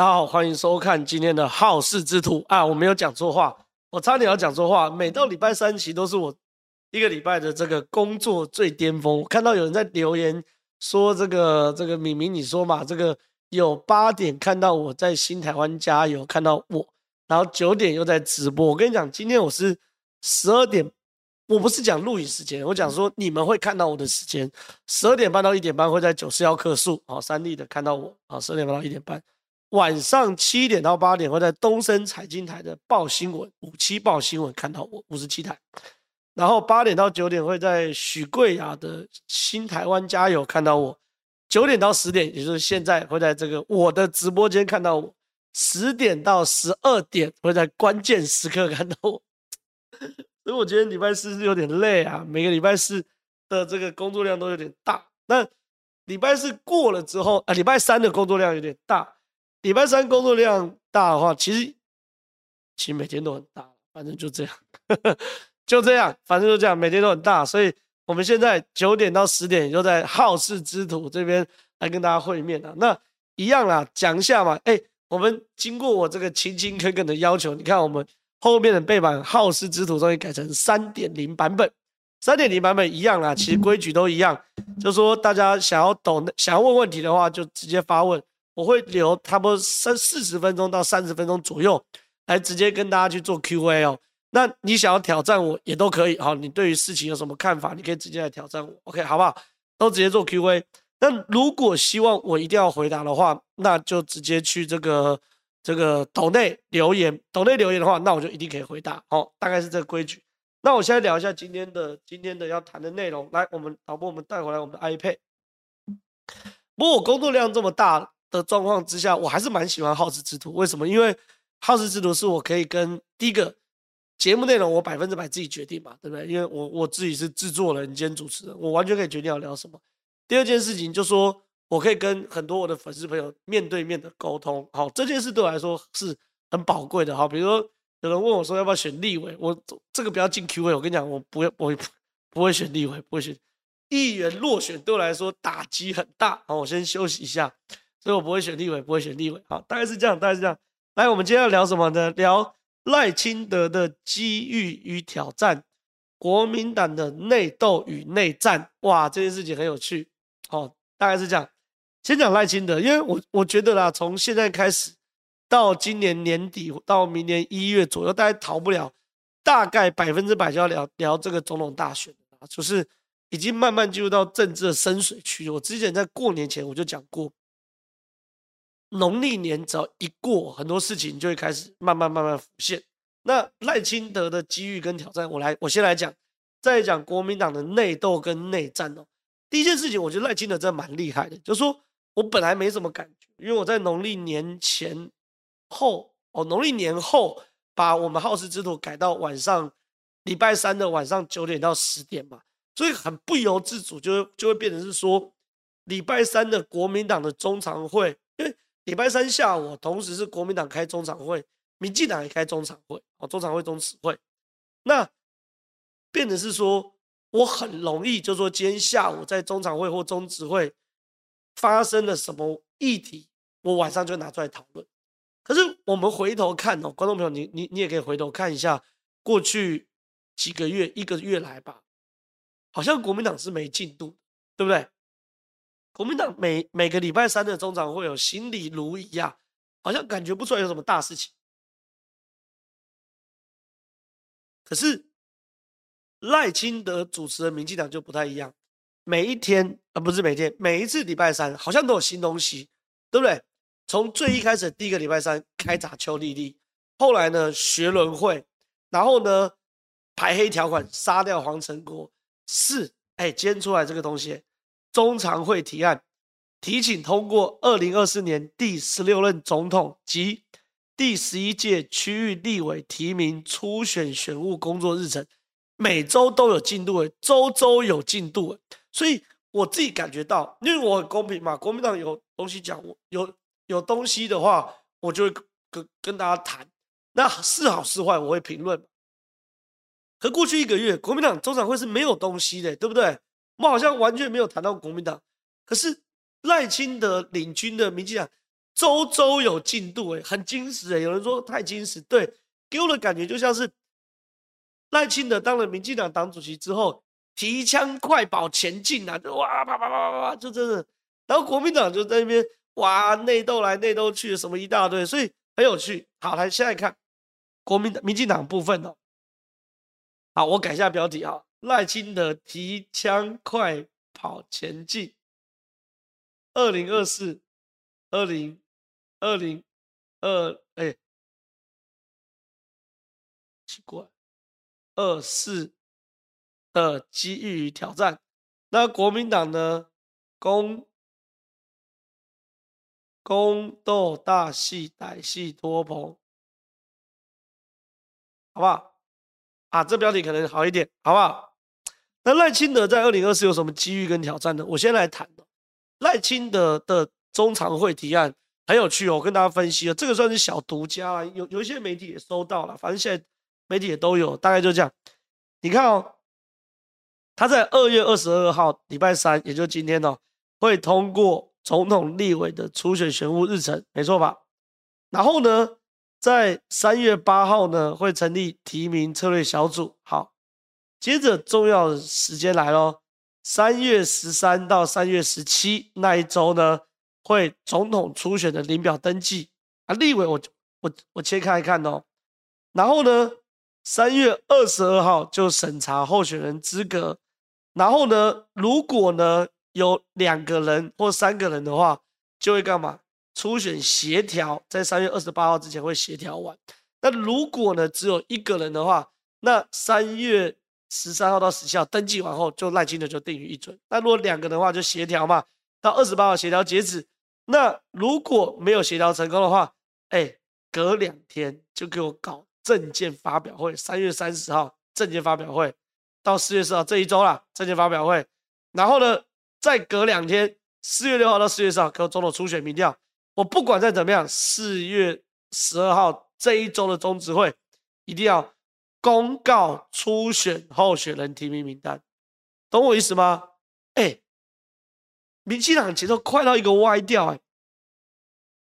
大家好，欢迎收看今天的好事之徒啊！我没有讲错话，我差点要讲错话。每到礼拜三期都是我一个礼拜的这个工作最巅峰。看到有人在留言说：“这个这个敏敏，你说嘛？这个有八点看到我在新台湾加油，看到我，然后九点又在直播。我跟你讲，今天我是十二点。”我不是讲录影时间，我讲说你们会看到我的时间，十二点半到一点半会在九四幺客诉，好，三立的看到我，啊，十二点半到一点半，晚上七点到八点会在东森财经台的报新闻五七报新闻看到我五十七台，然后八点到九点会在许贵雅的新台湾加油看到我，九点到十点，也就是现在会在这个我的直播间看到我，十点到十二点会在关键时刻看到我。所以我觉得礼拜四是有点累啊，每个礼拜四的这个工作量都有点大。那礼拜四过了之后，啊，礼拜三的工作量有点大。礼拜三工作量大的话，其实其实每天都很大，反正就这样，呵 呵就这样，反正就这样，每天都很大。所以我们现在九点到十点就在好事之徒这边来跟大家会面了。那一样啦，讲一下嘛。哎，我们经过我这个勤勤恳恳的要求，你看我们。后面的背板好事之徒终于改成三点零版本，三点零版本一样啦，其实规矩都一样，就说大家想要懂、想要问问题的话，就直接发问，我会留差不多三四十分钟到三十分钟左右，来直接跟大家去做 Q&A 哦。那你想要挑战我也都可以，好，你对于事情有什么看法，你可以直接来挑战我，OK，好不好？都直接做 Q&A。那如果希望我一定要回答的话，那就直接去这个。这个抖内留言，抖内留言的话，那我就一定可以回答。好，大概是这个规矩。那我现在聊一下今天的今天的要谈的内容。来，我们导播，我们带回来我们的 iPad。不过我工作量这么大的状况之下，我还是蛮喜欢好事之徒。为什么？因为好事之徒是我可以跟第一个节目内容我百分之百自己决定嘛，对不对？因为我我自己是制作人兼主持人，我完全可以决定要聊什么。第二件事情就是说。我可以跟很多我的粉丝朋友面对面的沟通，好，这件事对我来说是很宝贵的，好，比如说有人问我说要不要选立委，我这个不要进 Q&A，我跟你讲，我不会，我不会选立委，不会选议员落选，对我来说打击很大，好，我先休息一下，所以我不会选立委，不会选立委，好，大概是这样，大概是这样。来，我们今天要聊什么呢？聊赖清德的机遇与挑战，国民党的内斗与内战，哇，这件事情很有趣，好，大概是这样。先讲赖清德，因为我我觉得啦，从现在开始到今年年底到明年一月左右，大概逃不了，大概百分之百就要聊聊这个总统大选啊，就是已经慢慢进入到政治的深水区。我之前在过年前我就讲过，农历年只要一过，很多事情就会开始慢慢慢慢浮现。那赖清德的机遇跟挑战，我来我先来讲，再讲国民党的内斗跟内战哦。第一件事情，我觉得赖清德真的蛮厉害的，就是说。我本来没什么感觉，因为我在农历年前后哦，农历年后把我们好事之徒改到晚上，礼拜三的晚上九点到十点嘛，所以很不由自主就会就会变成是说，礼拜三的国民党的中常会，礼拜三下午同时是国民党开中常会，民进党也开中常会哦，中常会、中执会，那变成是说我很容易就说今天下午在中常会或中执会。发生了什么议题，我晚上就拿出来讨论。可是我们回头看哦，观众朋友，你你你也可以回头看一下过去几个月、一个月来吧，好像国民党是没进度，对不对？国民党每每个礼拜三的中常会有行礼如一啊，好像感觉不出来有什么大事情。可是赖清德主持的民进党就不太一样。每一天啊，不是每天，每一次礼拜三好像都有新东西，对不对？从最一开始第一个礼拜三开闸邱丽丽，后来呢学伦会，然后呢排黑条款杀掉黄成国，是哎，煎出来这个东西，中常会提案提请通过二零二四年第十六任总统及第十一届区域立委提名初选选务工作日程，每周都有进度诶，周周有进度诶。所以我自己感觉到，因为我很公平嘛，国民党有东西讲，我有有东西的话，我就会跟跟大家谈。那是好是坏，我会评论。可过去一个月，国民党中常会是没有东西的，对不对？我们好像完全没有谈到国民党。可是赖清德领军的民进党周周有进度，哎，很精实，哎，有人说太精实，对，给我的感觉就像是赖清德当了民进党党主席之后，提枪快跑前进啊，就哇啪啪啪啪啪，就真的，然后国民党就在那边哇内斗来内斗去，什么一大堆，所以很有趣。好，来现在看国民党、民进党部分哦。好，我改一下标题啊，赖清德提枪快跑前进，二零二四，二零。二零二哎，奇怪，二四的机遇与挑战。那国民党呢？宫宫斗大戏，歹戏拖棚，好不好？啊，这标题可能好一点，好不好？那赖清德在二零二四有什么机遇跟挑战呢？我先来谈赖清德的中常会提案。很有趣哦，我跟大家分析了，这个算是小独家啊，有有一些媒体也收到了，反正现在媒体也都有，大概就这样。你看哦，他在二月二十二号礼拜三，也就今天哦，会通过总统、立委的初选选务日程，没错吧？然后呢，在三月八号呢，会成立提名策略小组。好，接着重要的时间来喽，三月十三到三月十七那一周呢。会总统初选的领表登记啊，立委我我我切开看哦，然后呢，三月二十二号就审查候选人资格，然后呢，如果呢有两个人或三个人的话，就会干嘛？初选协调在三月二十八号之前会协调完。那如果呢只有一个人的话，那三月十三号到十七号登记完后就赖清德就定于一准。那如果两个的话就协调嘛。到二十八号协调截止，那如果没有协调成功的话，哎，隔两天就给我搞证件发表会。三月三十号证件发表会，到四月四号这一周啦，证件发表会。然后呢，再隔两天，四月六号到四月四号给我总统初选民调。我不管再怎么样，四月十二号这一周的中执会一定要公告初选候选人提名名单，懂我意思吗？哎。民进党节奏快到一个歪掉哎！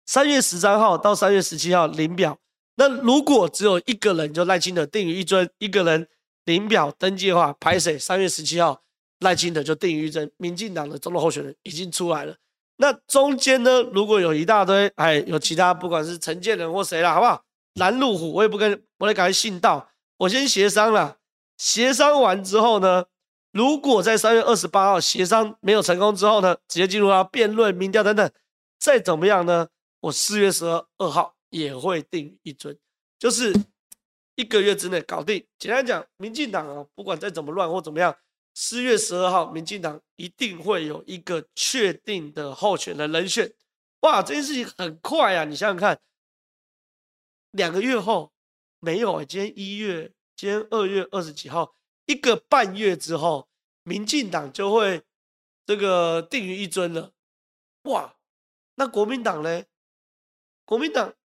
三月十三号到三月十七号领表，那如果只有一个人就赖清德定于一尊，一个人领表登记的话，拍谁？三月十七号赖清德就定于一尊，民进党的总统候选人已经出来了。那中间呢，如果有一大堆哎，有其他不管是陈建仁或谁啦，好不好？拦路虎，我也不跟，我得赶快信道，我先协商了，协商完之后呢？如果在三月二十八号协商没有成功之后呢，直接进入到辩论、民调等等，再怎么样呢？我四月十二号也会定一尊，就是一个月之内搞定。简单讲，民进党啊，不管再怎么乱或怎么样，四月十二号，民进党一定会有一个确定的候选的人选。哇，这件事情很快啊！你想想看，两个月后没有，今天一月，今天二月二十几号。一个半月之后，民进党就会这个定于一尊了。哇，那国民党呢？国民党，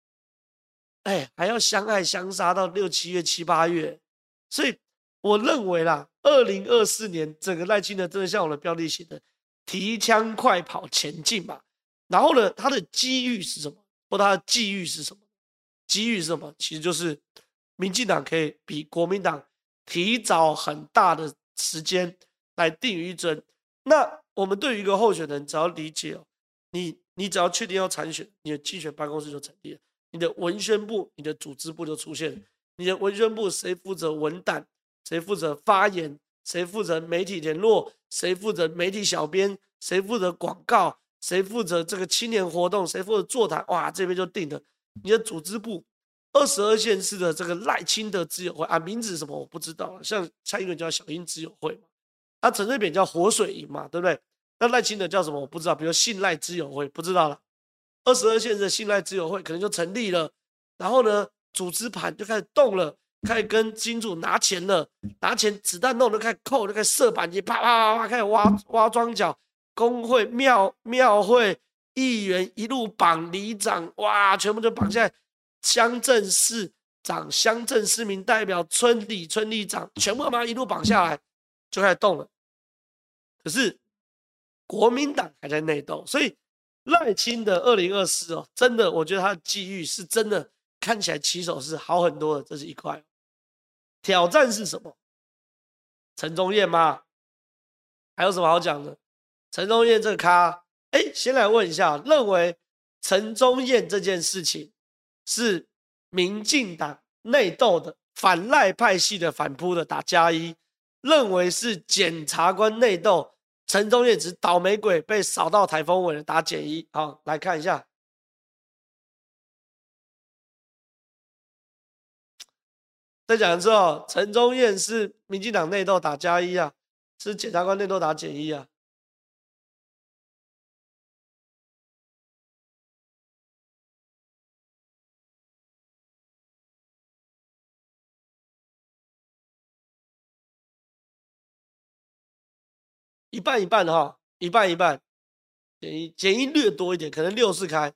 哎，还要相爱相杀到六七月、七八月。所以我认为啦，二零二四年整个赖清德真的像我的标题写的，提枪快跑前进嘛。然后呢，他的机遇是什么？或他的机遇是什么？机遇是什么？其实就是民进党可以比国民党。提早很大的时间来定于一尊，那我们对于一个候选人，只要理解哦，你你只要确定要参选，你的竞选办公室就成立了，你的文宣部、你的组织部就出现了。你的文宣部谁负责文档？谁负责发言？谁负责媒体联络？谁负责媒体小编？谁负责广告？谁负责这个青年活动？谁负责座谈？哇，这边就定了。你的组织部。二十二县市的这个赖清德之友会啊，名字什么我不知道，像蔡英文叫小英之友会嘛，啊陈水扁叫活水营嘛，对不对？那赖清德叫什么我不知道，比如信赖之友会不知道了。二十二县市的信赖之友会可能就成立了，然后呢，组织盘就开始动了，开始跟金主拿钱了，拿钱子弹弄就开始扣，就开始射板机，啪啪啪啪开始挖挖桩脚，工会庙庙会议员一路绑里长，哇，全部就绑下来。乡镇市长、乡镇市民代表、村里村里长，全部把它一路绑下来，就开始动了。可是国民党还在内斗，所以赖清德二零二四哦，真的，我觉得他的机遇是真的看起来起手是好很多的，这是一块。挑战是什么？陈宗彦吗？还有什么好讲的？陈宗彦这个咖，哎，先来问一下，认为陈宗彦这件事情是民进党内斗的反赖派系的反扑的打加一，认为是检察官内斗，陈忠彦只倒霉鬼被扫到台风尾的打减一。好，来看一下。再讲一次哦，陈忠彦是民进党内斗打加一啊，是检察官内斗打减一啊。一半一半的哈，一半一半，减一减一略多一点，可能六四开。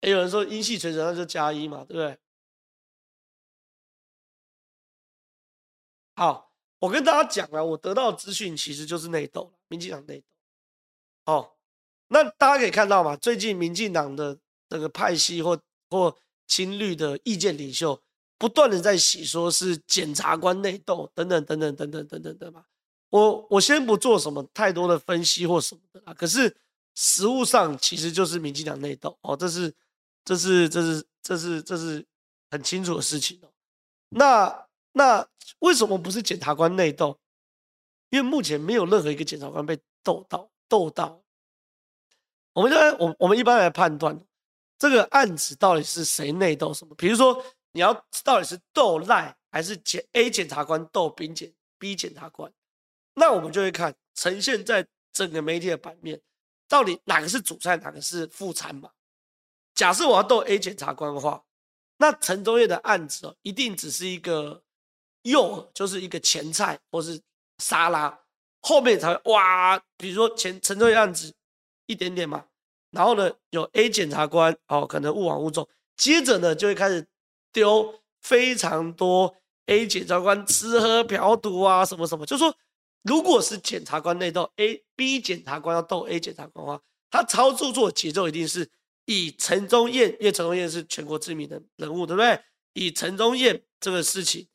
也有人说阴系垂直，那就加一嘛，对不对？好，我跟大家讲了，我得到的资讯其实就是内斗，民进党内斗。哦，那大家可以看到嘛，最近民进党的这个派系或或亲绿的意见领袖，不断的在洗，说是检察官内斗等等等等等等等等的嘛。我我先不做什么太多的分析或什么的啦，可是实务上其实就是民进党内斗哦，这是。这是这是这是这是很清楚的事情哦。那那为什么不是检察官内斗？因为目前没有任何一个检察官被斗到斗到。我们来我我们一般来判断这个案子到底是谁内斗什么？比如说你要到底是斗赖还是检 A 检察官斗 B 检 B 检察官，那我们就会看呈现在整个媒体的版面，到底哪个是主菜，哪个是副餐嘛？假设我要斗 A 检察官的话，那陈忠业的案子哦，一定只是一个诱饵，就是一个前菜或是沙拉，后面才会哇，比如说前陈忠业案子一点点嘛，然后呢有 A 检察官哦，可能误往误中，接着呢就会开始丢非常多 A 检察官吃喝嫖赌啊什么什么，就是说如果是检察官内斗 A B 检察官要斗 A 检察官的话，他操作做节奏一定是。以陈宗彦，因为陈宗彦是全国知名的人物，对不对？以陈宗彦这个事情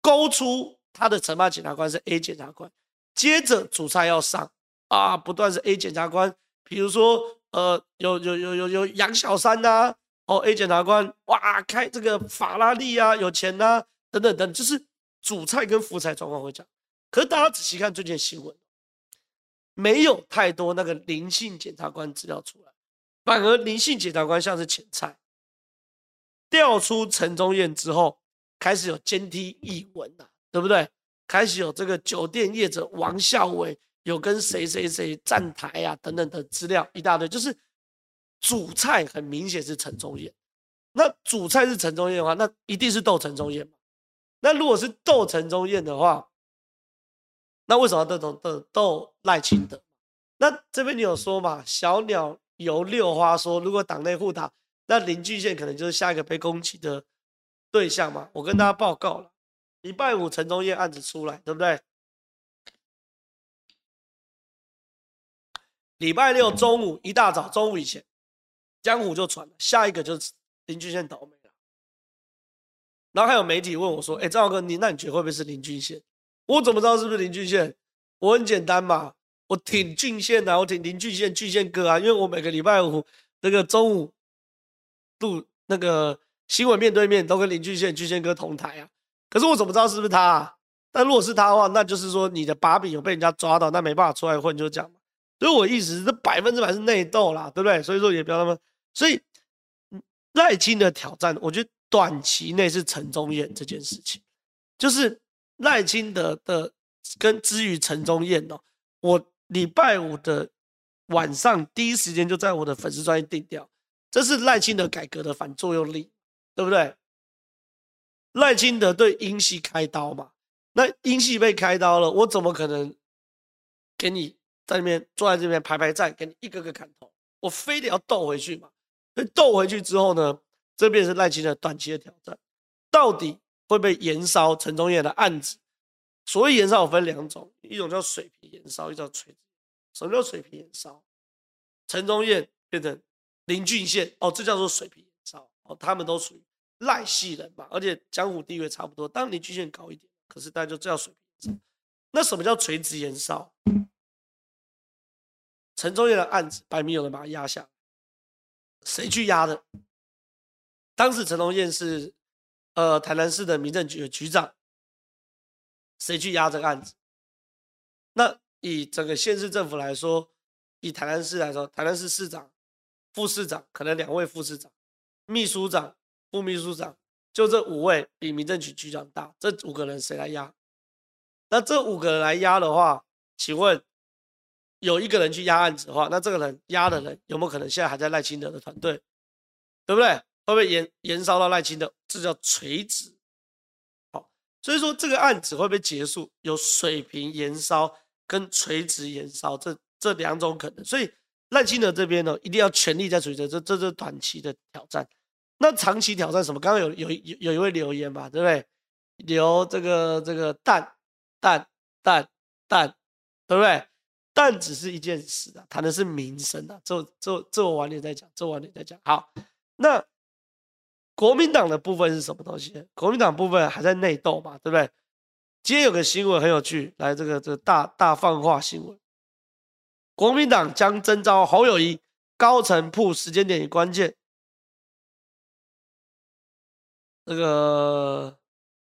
勾出他的承办检察官是 A 检察官，接着主菜要上啊，不断是 A 检察官，比如说呃，有有有有有杨小三呐、哦 A 检察官哇开这个法拉利啊，有钱呐、啊，等等等，就是主菜跟副菜状况会讲。可是大家仔细看最近新闻，没有太多那个林姓检察官资料出来。反而林姓检察官像是前菜，调出陈宗彦之后，开始有监听译文呐，对不对？开始有这个酒店业者王孝伟有跟谁谁谁站台啊等等的资料一大堆，就是主菜很明显是陈忠燕。那主菜是陈忠燕的话，那一定是斗陈忠燕嘛。那如果是斗陈忠燕的话，那为什么要斗斗斗赖清德？那这边你有说嘛？小鸟。游六花说，如果党内互打，那林俊宪可能就是下一个被攻击的对象嘛。我跟大家报告了，礼拜五陈忠燕案子出来，对不对？礼拜六中午一大早，中午以前，江湖就传了，下一个就是林俊宪倒霉了。然后还有媒体问我说：“哎，张浩哥，你那你觉得会不会是林俊宪？”我怎么知道是不是林俊宪？我很简单嘛。我挺俊宪啊，我挺林俊宪，俊宪哥啊，因为我每个礼拜五那个中午录那个新闻面对面都跟林俊宪、俊宪哥同台啊。可是我怎么知道是不是他啊？但如果是他的话，那就是说你的把柄有被人家抓到，那没办法出来混，就这样嘛。所以我意思是，这百分之百是内斗啦，对不对？所以说也不要那么，所以赖清的挑战，我觉得短期内是陈宗彦这件事情，就是赖清德的跟之于陈宗彦哦，我。礼拜五的晚上，第一时间就在我的粉丝专页定调，这是赖清德改革的反作用力，对不对？赖清德对英系开刀嘛，那英系被开刀了，我怎么可能给你在那边坐在这边排排站，给你一个个砍头？我非得要斗回去嘛？所以斗回去之后呢，这便是赖清德短期的挑战，到底会不会延烧陈宗彦的案子？所谓延烧有分两种，一种叫水平延烧，一种叫垂直。什么叫水平延烧？陈宗彦变成林俊宪，哦，这叫做水平延烧。哦，他们都属于赖系人嘛，而且江湖地位差不多，当然林俊宪高一点，可是大家就这叫水平延烧。那什么叫垂直延烧？陈宗彦的案子，摆明有人把他压下，谁去压的？当时陈龙燕是呃台南市的民政局的局长，谁去压这个案子？那以整个县市政府来说，以台南市来说，台南市市长、副市长，可能两位副市长、秘书长、副秘书长，就这五位比民政局局长大，这五个人谁来压？那这五个人来压的话，请问有一个人去压案子的话，那这个人压的人有没有可能现在还在赖清德的团队？对不对？会不会延延烧到赖清德？这叫垂直。好，所以说这个案子会不会结束？有水平延烧跟垂直延烧这这两种可能。所以赖清德这边呢，一定要全力在垂直这这这是短期的挑战。那长期挑战什么？刚刚有有有有一位留言嘛，对不对？留这个这个蛋。蛋蛋蛋，对不对？但只是一件事啊，谈的是民生啊。这这这我晚点再讲，这我晚点再讲。好，那国民党的部分是什么东西？国民党部分还在内斗嘛，对不对？今天有个新闻很有趣，来这个这个大大放话新闻，国民党将征召侯友谊，高层铺时间点与关键。这个。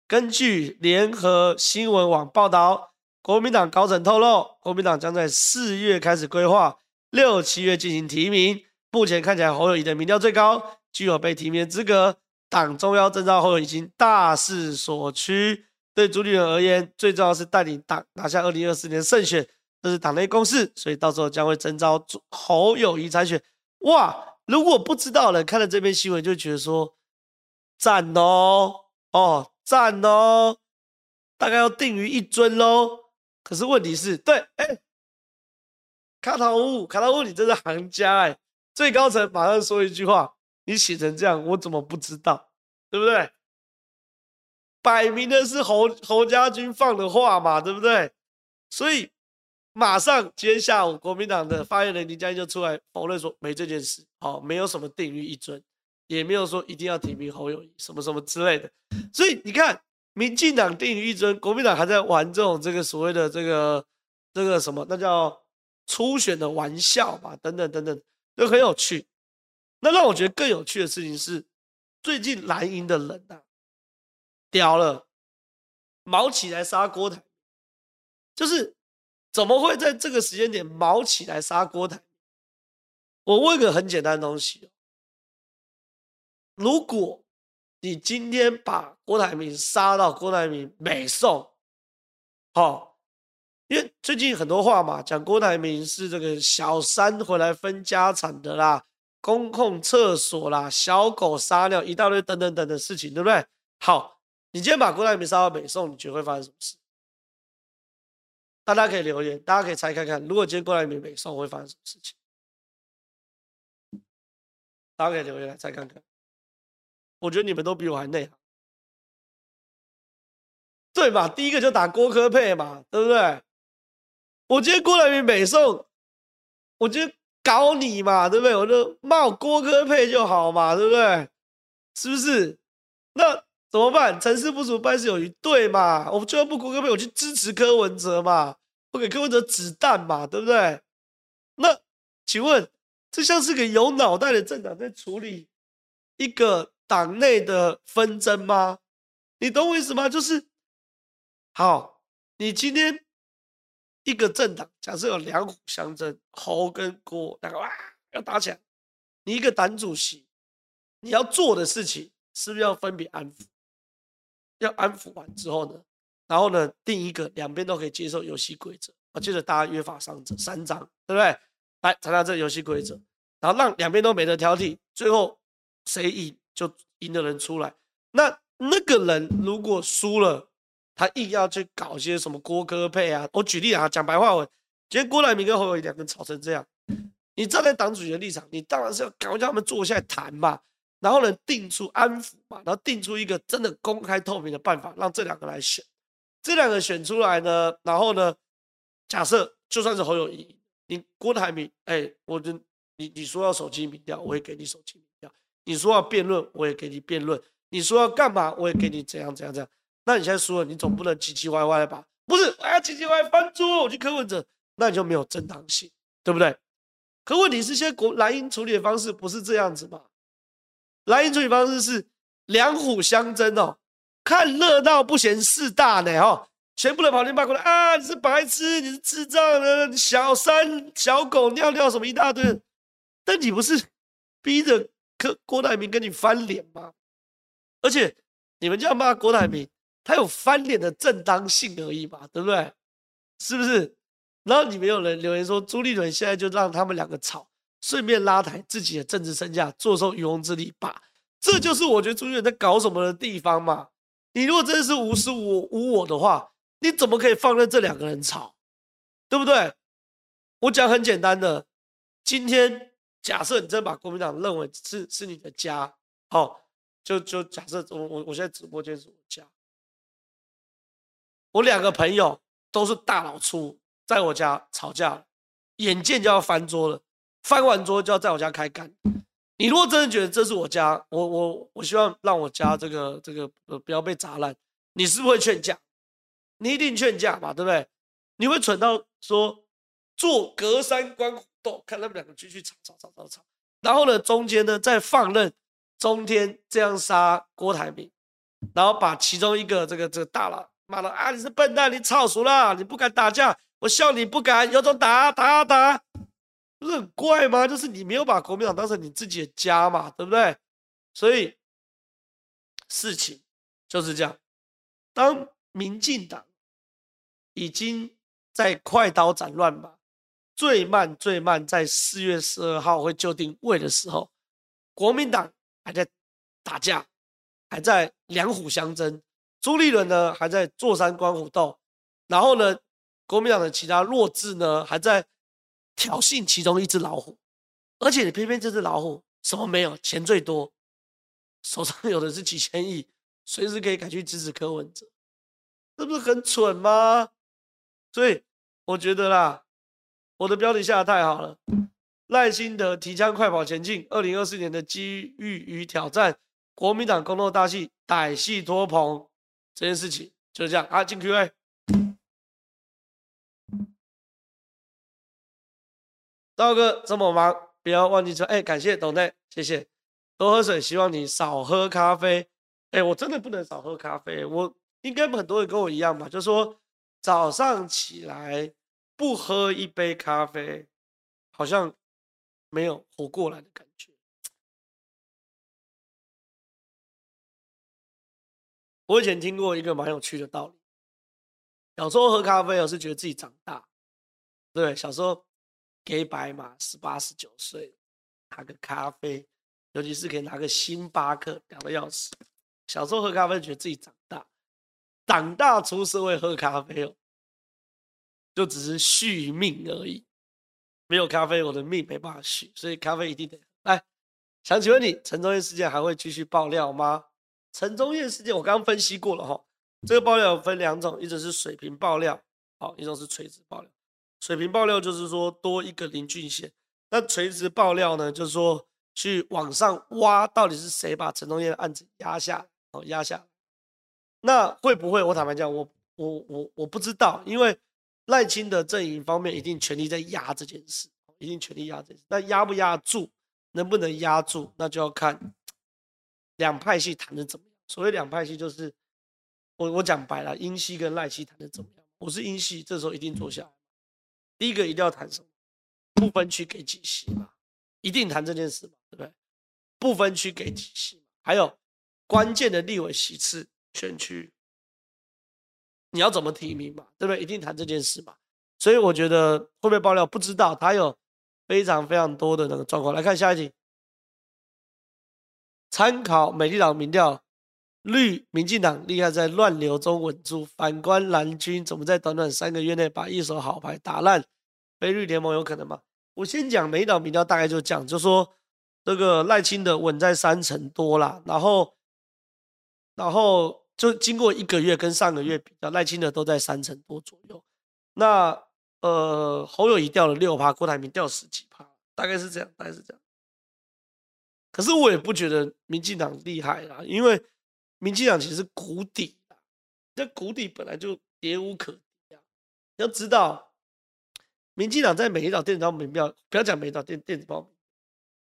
根据联合新闻网报道，国民党高层透露，国民党将在四月开始规划，六七月进行提名。目前看起来侯友宜的民调最高，具有被提名的资格。党中央征召侯友已经大势所趋。对主理人而言，最重要是带领党拿下二零二四年胜选，这是党内共识。所以到时候将会征召侯友宜参选。哇！如果不知道的人看了这篇新闻，就觉得说赞哦哦。赞哦，大概要定于一尊喽。可是问题是，对，哎、卡塔乌，卡塔乌，你真是行家哎！最高层马上说一句话，你写成这样，我怎么不知道？对不对？摆明的是侯侯家军放的话嘛，对不对？所以马上今天下午，国民党的发言人林佳音就出来否认说没这件事，好，没有什么定于一尊。也没有说一定要提名侯友宜什么什么之类的，所以你看，民进党定于一尊，国民党还在玩这种这个所谓的这个这个什么，那叫初选的玩笑吧，等等等等，都很有趣。那让我觉得更有趣的事情是，最近蓝营的人啊，屌了，毛起来杀郭台，就是怎么会在这个时间点毛起来杀郭台？我问个很简单的东西。如果你今天把郭台铭杀到郭台铭美送，好，因为最近很多话嘛，讲郭台铭是这个小三回来分家产的啦，公共厕所啦，小狗撒尿一大堆等等等的事情，对不对？好，你今天把郭台铭杀到美送，你觉得会发生什么事？大家可以留言，大家可以猜看看，如果今天郭台铭美送会发生什么事情？大家可以留言来猜看看。我觉得你们都比我还内行，对吧？第一个就打郭科配嘛，对不对？我今天郭台铭北宋，我今天搞你嘛，对不对？我就骂郭科配就好嘛，对不对？是不是？那怎么办？成事不足败事有余，对嘛？我就要不郭科配，我去支持柯文哲嘛，我给柯文哲子弹嘛，对不对？那请问，这像是个有脑袋的政党在处理一个？党内的纷争吗？你懂我意思吗？就是，好，你今天一个政党，假设有两虎相争，侯跟郭那个哇要打起来，你一个党主席，你要做的事情是不是要分别安抚？要安抚完之后呢，然后呢，定一个两边都可以接受游戏规则，啊，接着大家约法三章，三章，对不对？来谈谈这游戏规则，然后让两边都没得挑剔，最后谁赢？就赢的人出来，那那个人如果输了，他硬要去搞些什么郭科配啊？我举例啊，讲白话文，今天郭台铭跟侯友谊两个人吵成这样，你站在党主席的立场，你当然是要赶快叫他们坐下来谈嘛，然后呢，定出安抚嘛，然后定出一个真的公开透明的办法，让这两个来选，这两个选出来呢，然后呢，假设就算是侯友谊，你郭台铭，哎、我就你你说要手机民调，我也给你手机民调；你说要辩论，我也给你辩论；你说要干嘛，我也给你怎样怎样怎样。那你现在输了，你总不能唧唧歪歪吧？不是，我要，唧唧歪歪翻桌，我去柯文哲，那你就没有正当性，对不对？可问题是，现在国蓝营处理的方式不是这样子嘛？蓝营处理方式是两虎相争哦，看热闹不嫌事大呢哦。全部人跑进办公室啊！你是白痴，你是智障的，小三、小狗尿尿什么一大堆。但你不是逼着可郭台铭跟你翻脸吗？而且你们这样骂郭台铭，他有翻脸的正当性而已嘛，对不对？是不是？然后你们有人留言说朱立伦现在就让他们两个吵，顺便拉抬自己的政治身价，坐收渔翁之利吧。这就是我觉得朱立伦在搞什么的地方嘛。你如果真的是无私无无我的话。你怎么可以放任这两个人吵，对不对？我讲很简单的，今天假设你真把国民党认为是是你的家，哦，就就假设我我我现在直播间是我家，我两个朋友都是大老粗，在我家吵架，眼见就要翻桌了，翻完桌就要在我家开干。你如果真的觉得这是我家，我我我希望让我家这个这个呃不要被砸烂，你是不是会劝架？你一定劝架嘛，对不对？你会蠢到说做隔山观虎斗，看他们两个继续吵吵吵吵吵，然后呢，中间呢再放任中天这样杀郭台铭，然后把其中一个这个这个大佬骂了啊，你是笨蛋，你吵熟了，你不敢打架，我笑你不敢，有种打打打，不是很怪吗？就是你没有把国民党当成你自己的家嘛，对不对？所以事情就是这样，当。民进党已经在快刀斩乱麻，最慢最慢在四月十二号会就定位的时候，国民党还在打架，还在两虎相争，朱立伦呢还在坐山观虎斗，然后呢，国民党的其他弱智呢还在挑衅其中一只老虎，而且你偏偏这只老虎什么没有，钱最多，手上有的是几千亿，随时可以赶去支持柯文哲。这不是很蠢吗？所以我觉得啦，我的标题下的太好了。赖心德提枪快跑前进，二零二四年的机遇与挑战，国民党公斗大戏，歹戏拖棚，这件事情就是这样啊。进 Q&A，道哥这么忙，不要忘记说，哎，感谢董内，谢谢。多喝水，希望你少喝咖啡。哎，我真的不能少喝咖啡，我。应该很多人跟我一样吧，就是说早上起来不喝一杯咖啡，好像没有活过来的感觉。我以前听过一个蛮有趣的道理，小时候喝咖啡，我是觉得自己长大。对，小时候给白嘛，十八十九岁拿个咖啡，尤其是可以拿个星巴克，屌的要死。小时候喝咖啡，觉得自己长大。长大出社会喝咖啡哦，就只是续命而已。没有咖啡，我的命没办法续，所以咖啡一定得来。想请问你，陈宗彦事件还会继续爆料吗？陈宗彦事件我刚刚分析过了哈，这个爆料分两种，一种是水平爆料，好，一种是垂直爆料。水平爆料就是说多一个林俊贤，那垂直爆料呢，就是说去往上挖，到底是谁把陈宗彦的案子压下，哦，压下。那会不会？我坦白讲，我我我我不知道，因为赖清德阵营方面一定全力在压这件事，一定全力压这件事。那压不压住，能不能压住，那就要看两派系谈的怎么样。所谓两派系，就是我我讲白了，英系跟赖系谈的怎么样？我是英系，这时候一定坐下。第一个一定要谈什么？不分区给几席嘛，一定谈这件事嘛，对不对？不分区给几席，还有关键的立委席次。选区，你要怎么提名嘛？对不对？一定谈这件事嘛。所以我觉得会不会爆料不知道，他有非常非常多的那个状况。来看下一题，参考美丽岛民调，绿民进党厉害在乱流中稳住，反观蓝军怎么在短短三个月内把一手好牌打烂？非绿联盟有可能吗？我先讲美岛民调，大概就讲，就说这个赖清德稳在三成多啦，然后，然后。就经过一个月跟上个月比较，赖清德都在三成多左右。那呃，侯友宜掉了六趴，郭台铭掉十几趴，大概是这样，大概是这样。可是我也不觉得民进党厉害啦，因为民进党其实谷底，这谷底本来就跌无可跌啊。要知道，民进党在美丽岛电子报民调，不要讲美丽岛电电子报，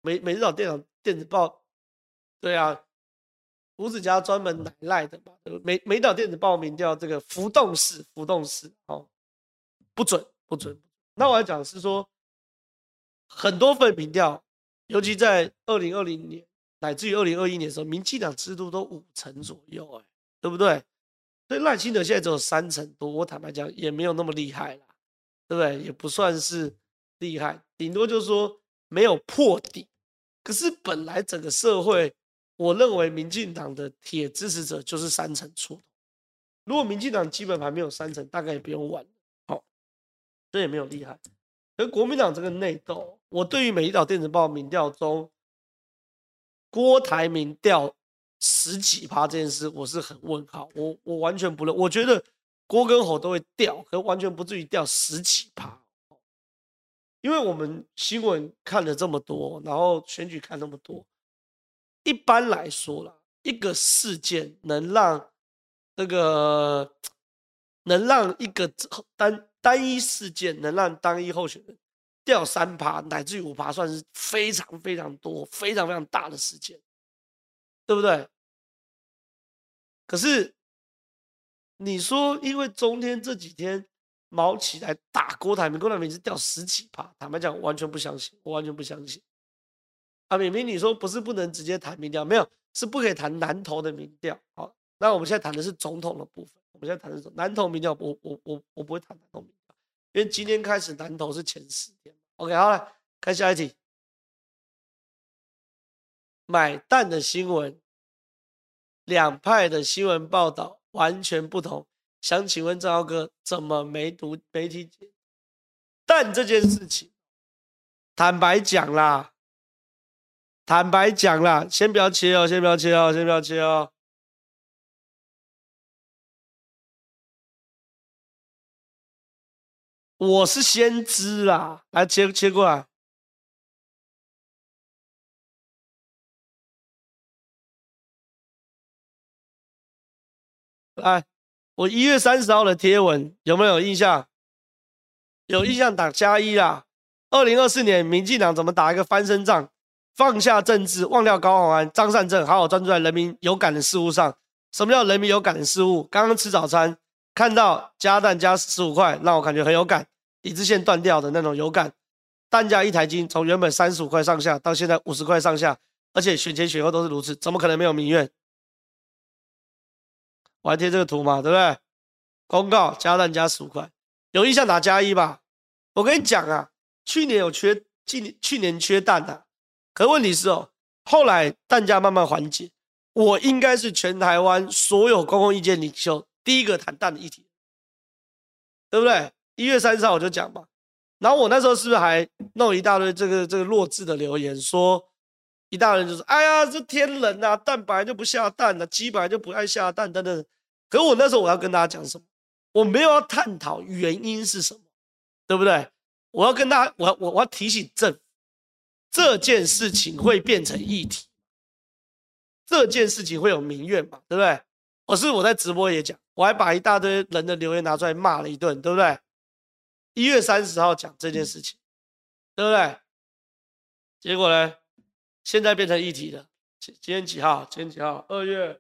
美美丽岛电脑电子报，对啊，吴子嘉专门奶赖的嘛，美美丽岛电子报名叫这个浮动式，浮动式，哦，不准，不准。那我要讲的是说，很多份民调。尤其在二零二零年乃至于二零二一年的时候，民进党支持度都五成左右，哎，对不对？所以赖清德现在只有三成多，我坦白讲也没有那么厉害啦，对不对？也不算是厉害，顶多就是说没有破底。可是本来整个社会，我认为民进党的铁支持者就是三成出。如果民进党基本盘没有三成，大概也不用玩，好，这也没有厉害。而国民党这个内斗，我对于美丽岛电子报民调中郭台铭掉十几趴这件事，我是很问号。我我完全不认，我觉得郭跟侯都会掉，可完全不至于掉十几趴。因为我们新闻看了这么多，然后选举看那么多，一般来说啦，一个事件能让这个 能让一个单。单一事件能让单一候选人掉三趴乃至于五趴，算是非常非常多、非常非常大的事件，对不对？可是你说，因为中天这几天毛起来打郭台铭，郭台铭是掉十几趴，坦白讲，完全不相信，我完全不相信。啊，明明你说不是不能直接谈民调，没有，是不可以谈南投的民调。好，那我们现在谈的是总统的部分，我们现在谈的是南投民调，我我我我不会谈南投民调。因为今天开始南投是前十天，OK，好了，看下一题。买蛋的新闻，两派的新闻报道完全不同。想请问正浩哥，怎么没读媒体解？蛋这件事情，坦白讲啦，坦白讲啦，先不要切哦，先不要切哦，先不要切哦。我是先知啦，来切切过来。来，我一月三十号的贴文有没有印象？有印象打加一啦。二零二四年，民进党怎么打一个翻身仗？放下政治，忘掉高虹安、张善政，好好专注在人民有感的事物上。什么叫人民有感的事物？刚刚吃早餐。看到加蛋加十五块，让我感觉很有感，理智线断掉的那种有感。蛋价一台斤从原本三十五块上下到现在五十块上下，而且选前选后都是如此，怎么可能没有民怨？我还贴这个图嘛，对不对？公告加蛋加十五块，有印象打加一吧？我跟你讲啊，去年有缺，今去年缺蛋的，可问题是哦，后来蛋价慢慢缓解，我应该是全台湾所有公共意见领袖。第一个谈蛋的议题，对不对？一月三十号我就讲嘛，然后我那时候是不是还弄一大堆这个这个弱智的留言，说一大人就说：“哎呀，这天冷啊，蛋本来就不下蛋的，鸡本来就不爱下蛋等等。”可我那时候我要跟大家讲什么？我没有要探讨原因是什么，对不对？我要跟大家，我我我要提醒政府，这件事情会变成议题，这件事情会有民怨嘛，对不对？我是我在直播也讲。我还把一大堆人的留言拿出来骂了一顿，对不对？一月三十号讲这件事情，对不对？结果呢？现在变成议题了。今今天几号？今天几号？二月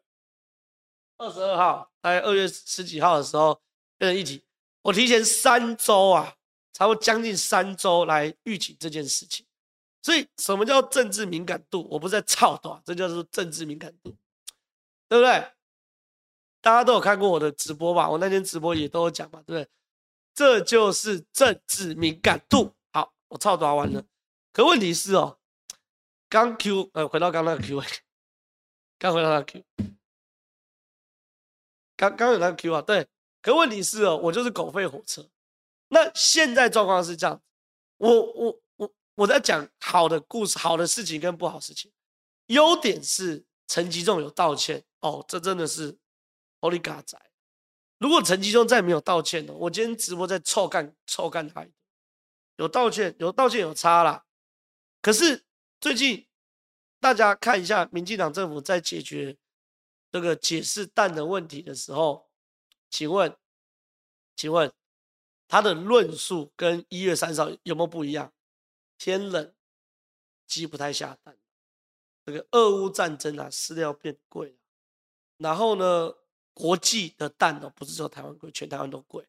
二十二号，大概二月十几号的时候变成议题。我提前三周啊，差不多将近三周来预警这件事情。所以，什么叫政治敏感度？我不是在操短，这叫做政治敏感度，对不对？大家都有看过我的直播吧？我那天直播也都有讲嘛，对不对？这就是政治敏感度。好，我操打完了。可问题是哦，刚 Q 呃，回到刚那个 Q，刚回到那个 Q，刚刚有那个 Q 啊，对。可问题是哦，我就是狗吠火车。那现在状况是这样，我我我在讲好的故事、好的事情跟不好事情。优点是陈吉仲有道歉哦，这真的是。奥利嘎仔，如果陈吉仲再没有道歉呢？我今天直播在臭干臭干他，有道歉有道歉有差啦。可是最近大家看一下，民进党政府在解决这个解释蛋的问题的时候，请问，请问他的论述跟一月三十号有没有不一样？天冷，鸡不太下蛋。这个俄乌战争啊，饲料变贵了。然后呢，国际的蛋哦，不是说台湾贵，全台湾都贵。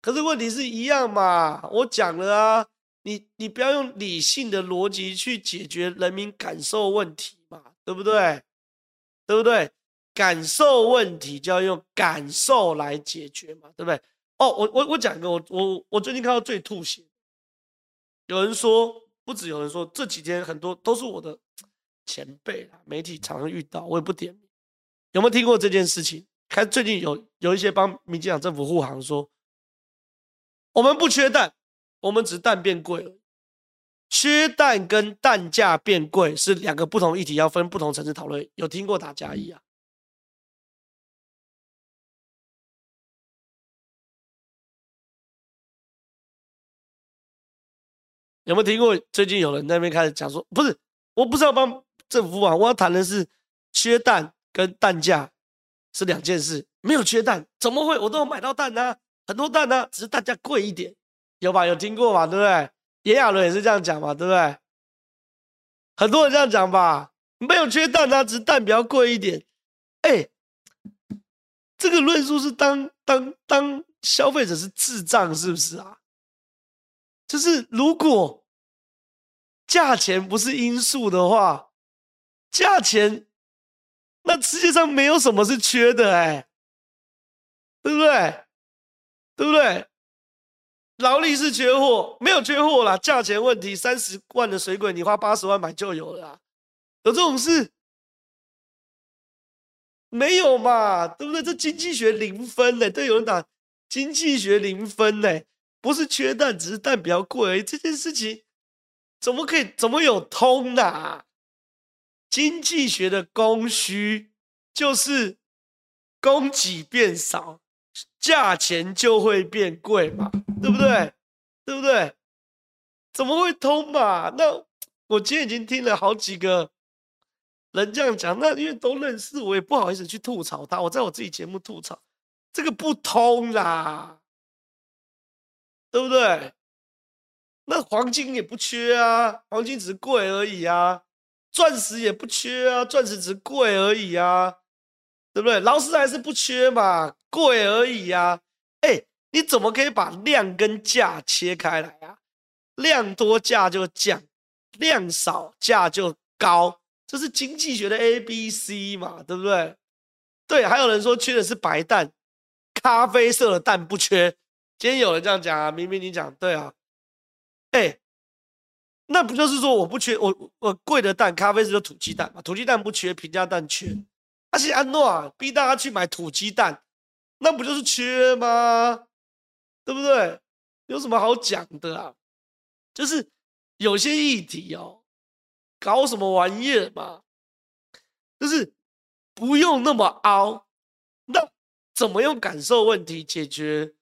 可是问题是一样嘛？我讲了啊，你你不要用理性的逻辑去解决人民感受问题嘛，对不对？对不对？感受问题就要用感受来解决嘛，对不对？哦，我我我讲一个，我我我最近看到最吐血，有人说，不止有人说，这几天很多都是我的。前辈啦，媒体常常遇到，我也不点名。有没有听过这件事情？看最近有有一些帮民进党政府护航说，我们不缺蛋，我们只是蛋变贵了。缺蛋跟蛋价变贵是两个不同议题，要分不同层次讨论。有听过打加一啊？有没有听过？最近有人在那边开始讲说，不是，我不是要帮。政府啊，我要谈的是缺蛋跟蛋价是两件事。没有缺蛋，怎么会？我都有买到蛋呢、啊，很多蛋呢、啊，只是蛋价贵一点，有吧？有听过吧？对不对？炎亚纶也是这样讲嘛，对不对？很多人这样讲吧，没有缺蛋啊，只是蛋比较贵一点。哎，这个论述是当当当消费者是智障是不是啊？就是如果价钱不是因素的话。价钱，那世界上没有什么是缺的哎，对不对？对不对？劳力是缺货，没有缺货啦。价钱问题，三十万的水鬼你花八十万买就有了，有这种事？没有嘛？对不对？这经济学零分呢？对，有人打经济学零分呢？不是缺蛋，只是蛋比较贵。这件事情怎么可以？怎么有通的啊？经济学的供需就是供给变少，价钱就会变贵嘛，对不对？对不对？怎么会通嘛？那我今天已经听了好几个人这样讲，那因为都认识，我也不好意思去吐槽他。我在我自己节目吐槽，这个不通啦，对不对？那黄金也不缺啊，黄金只是贵而已啊。钻石也不缺啊，钻石只是贵而已啊，对不对？劳斯莱斯不缺嘛，贵而已啊。哎，你怎么可以把量跟价切开来啊？量多价就降，量少价就高，这是经济学的 A B C 嘛，对不对？对，还有人说缺的是白蛋，咖啡色的蛋不缺。今天有人这样讲啊，明明你讲对啊，哎。那不就是说我不缺我我贵的蛋，咖啡是土鸡蛋嘛？土鸡蛋不缺，平价蛋缺。而且安诺啊，逼大家去买土鸡蛋，那不就是缺吗？对不对？有什么好讲的啊？就是有些议题哦，搞什么玩意儿嘛？就是不用那么凹。那怎么用感受问题解决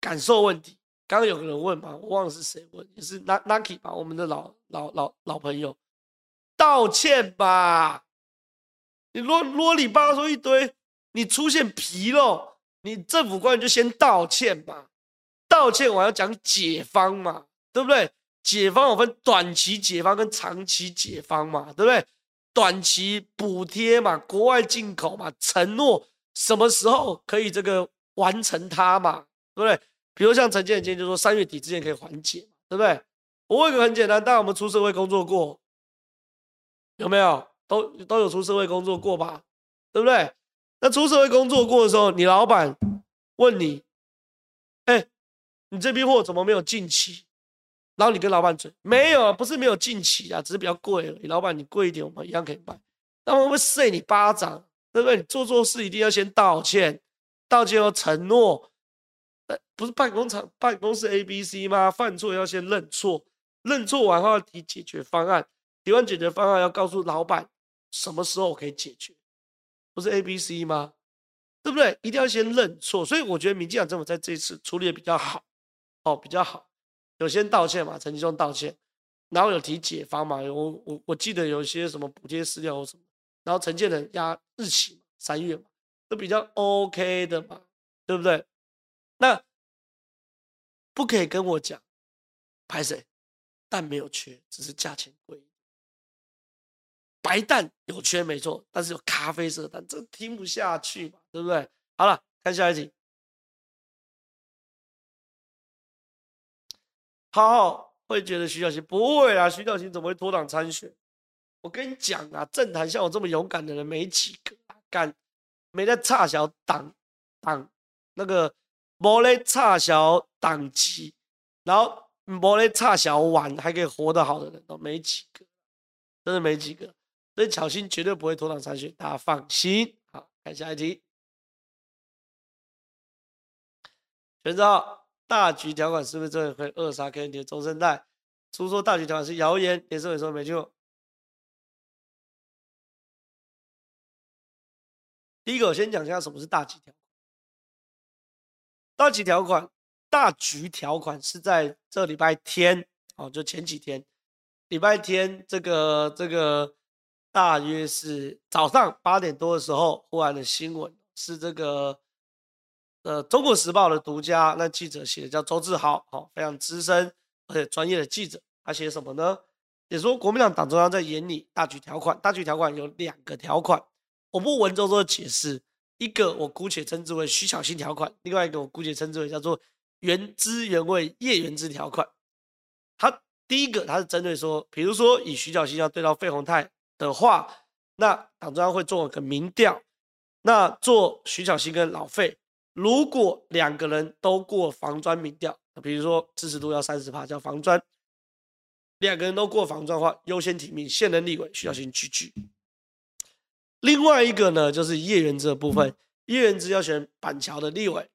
感受问题？刚刚有个人问嘛，我忘了是谁问，也是 Naki 吧，我们的老老老老朋友，道歉吧，你啰啰里吧嗦一堆，你出现纰漏，你政府官员就先道歉嘛，道歉我要讲解方嘛，对不对？解方我分短期解方跟长期解方嘛，对不对？短期补贴嘛，国外进口嘛，承诺什么时候可以这个完成它嘛，对不对？比如像陈建今天就说三月底之前可以缓解，对不对？我问个很简单，大家有没有出社会工作过？有没有？都都有出社会工作过吧？对不对？那出社会工作过的时候，你老板问你，哎，你这批货怎么没有近期？然后你跟老板嘴，没有，不是没有近期啊，只是比较贵而已。老板你贵一点，我们一样可以卖。那我会扇你巴掌，对不对？你做错事一定要先道歉，道歉后承诺。不是办公场办公室 A B C 吗？犯错要先认错，认错完后要提解决方案，提完解决方案要告诉老板什么时候可以解决，不是 A B C 吗？对不对？一定要先认错。所以我觉得民进党政府在这一次处理的比较好，哦，比较好，有先道歉嘛，陈吉仲道歉，然后有提解方嘛，我我我记得有一些什么补贴饲料或什么，然后陈建仁压日期三月嘛，都比较 OK 的嘛，对不对？那不可以跟我讲，拍谁？蛋没有缺，只是价钱贵。白蛋有缺没错，但是有咖啡色蛋，这听不下去嘛，对不对？好了，看下一题。好好会觉得徐小新不会啊，徐小新怎么会脱党参选？我跟你讲啊，政坛像我这么勇敢的人没几个，敢没在差小党党那个莫雷差小党籍，然后莫雷差小玩还可以活得好的人都没几个，真的没几个。所以巧心绝对不会脱党参选，大家放心。好，看下一题。全照大局条款是不是真的会扼杀 KNT 的中生代？出说大局条款是谣言，连胜文说没救。第一个，我先讲一下什么是大局条大局条款，大局条款是在这礼拜天哦，就前几天，礼拜天这个这个。大约是早上八点多的时候，忽然的新闻是这个，呃，《中国时报》的独家那记者写的，叫周志豪，好，非常资深而且专业的记者。他写什么呢？也说国民党党中央在研拟大局条款，大局条款有两个条款，我不文绉绉的解释，一个我姑且称之为徐巧芯条款，另外一个我姑且称之为叫做原汁原味叶元之条款。他第一个他是针对说，比如说以徐巧芯要对到费鸿泰。的话，那党中央会做个民调，那做徐巧芯跟老费，如果两个人都过防专民调，比如说支持度要三十趴叫防专，两个人都过防专的话，优先提名现任立委徐巧芯居居。另外一个呢，就是叶元之的部分，叶元之要选板桥的立委，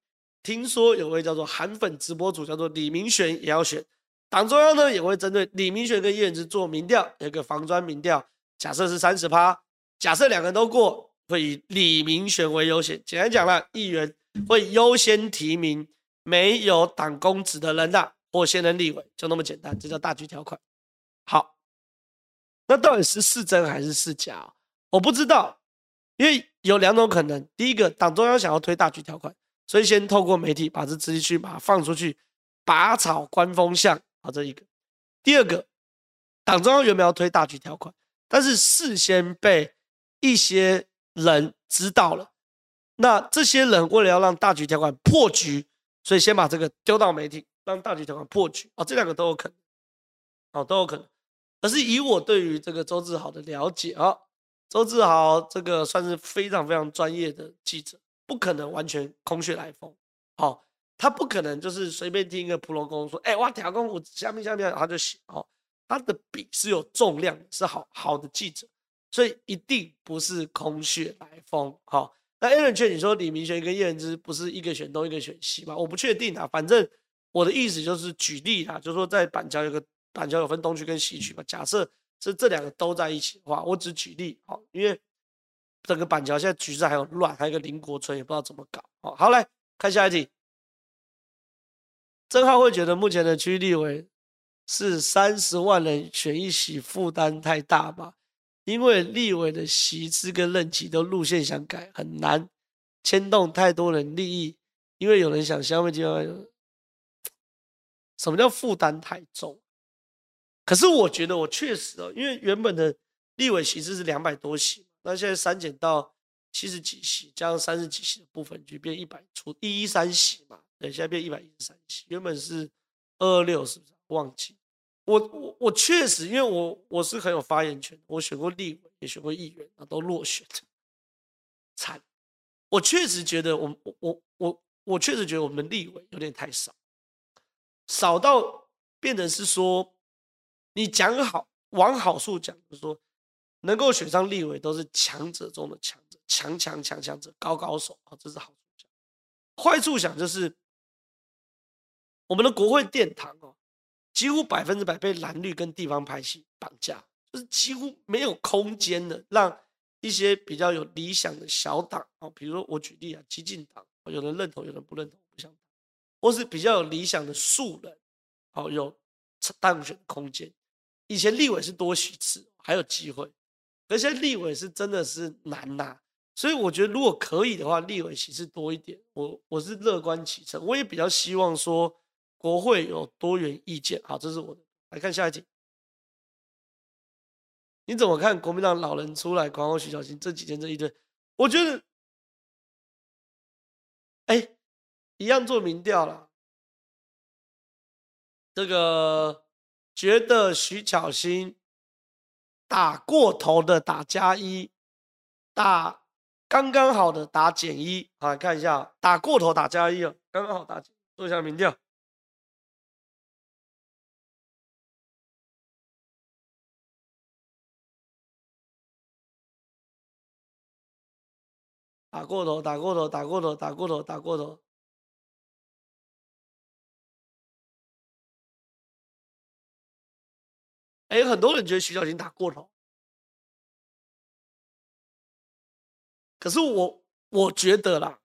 听说有位叫做韩粉直播主叫做李明玄也要选，党中央呢也会针对李明玄跟叶元之做民调，有一个防专民调。假设是三十趴，假设两个人都过，会以李明玄为优先。简单讲了，议员会优先提名没有党公职的人呐，或现任立委，就那么简单，这叫大局条款。好，那到底是是真还是是假？我不知道，因为有两种可能。第一个，党中央想要推大局条款，所以先透过媒体把这资讯把它放出去，拔草观风向。好，这一个。第二个，党中央原本要推大局条款？但是事先被一些人知道了，那这些人为了要让大局条款破局，所以先把这个丢到媒体，让大局条款破局啊，这两个都有可能，哦，都有可能。可是以我对于这个周志豪的了解啊，周志豪这个算是非常非常专业的记者，不可能完全空穴来风，哦，他不可能就是随便听一个普罗公说，哎，哇，条公我下面下面他就写，哦。他的笔是有重量的，是好好的记者，所以一定不是空穴来风。好，那 Aaron 劝你说李明玄跟叶元之不是一个选东一个选西吗？我不确定啊，反正我的意思就是举例啊，就是说在板桥有个板桥有分东区跟西区嘛。假设这这两个都在一起的话，我只举例好，因为整个板桥现在局势还有乱，还有一个林国春也不知道怎么搞。好，好来看下一题，曾浩会觉得目前的区立委。是三十万人选一席负担太大吧？因为立委的席次跟任期都路线想改很难，牵动太多人利益。因为有人想消灭地方，什么叫负担太重？可是我觉得我确实哦，因为原本的立委席次是两百多席，那现在删减到七十几席，加上三十几席的部分，就变一百出一一三席嘛。对，现在变一百一十三席，原本是二二六，是不是？忘记，我我我确实，因为我我是很有发言权，我选过立委，也选过议员，啊，都落选，惨。我确实觉得我，我我我我确实觉得我们立委有点太少，少到变成是说，你讲好往好处讲，就是说能够选上立委都是强者中的强者，强强强强者，高高手啊，这是好处讲。坏处想就是我们的国会殿堂哦。几乎百分之百被蓝绿跟地方派系绑架，就是几乎没有空间的让一些比较有理想的小党啊，比如说我举例啊，激进党，有人认同，有人不认同，不想，或是比较有理想的素人，好有当选空间。以前立委是多席次，还有机会，而且立委是真的是难拿，所以我觉得如果可以的话，立委席次多一点，我我是乐观其成，我也比较希望说国会有多元意见。好，这是我的，来看下一题。你怎么看国民党老人出来狂轰徐小新这几天这一堆？我觉得，哎，一样做民调了。这个觉得徐巧芯打过头的打加一，打刚刚好的打减一。好，看一下，打过头打加一哦，刚刚好打减，做一下民调。打过头，打过头，打过头，打过头，打过头。哎，很多人觉得徐巧芯打过头，可是我我觉得啦，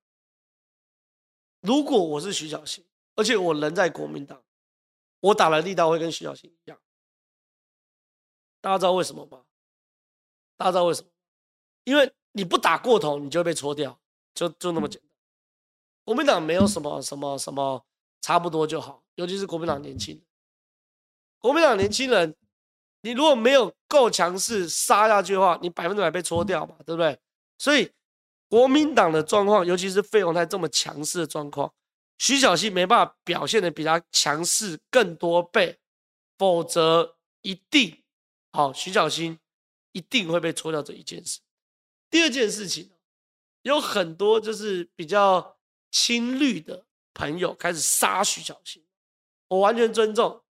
如果我是徐巧芯，而且我人在国民党，我打的力道会跟徐巧芯一样。大家知道为什么吗？大家知道为什么？因为。你不打过头，你就会被搓掉，就就那么简单。国民党没有什么什么什么，差不多就好。尤其是国民党年轻人，国民党年轻人，你如果没有够强势杀下去的话，你百分之百被搓掉嘛，对不对？所以国民党的状况，尤其是费鸿泰这么强势的状况，徐巧芯没办法表现得比他强势更多倍，否则一定好，徐巧芯一定会被搓掉这一件事。第二件事情，有很多就是比较亲绿的朋友开始杀徐巧芯，我完全尊重。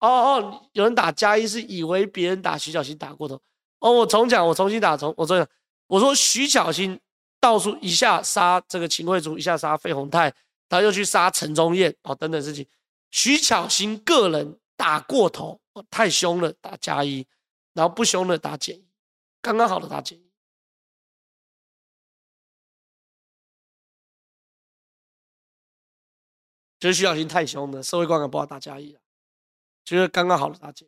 哦哦，有人打加一是以为别人打徐小新打过头。哦，我重讲，我重新打，重我重讲。我说徐小新到处一下杀这个秦惠珠，一下杀费鸿泰，他又去杀陈宗彦，哦等等事情。徐巧芯个人打过头，哦，太凶了，打加一，然后不凶了打减一，刚刚好的打减一。觉得徐小芯太凶了，社会观感不好，打加一了。觉得刚刚好的打减。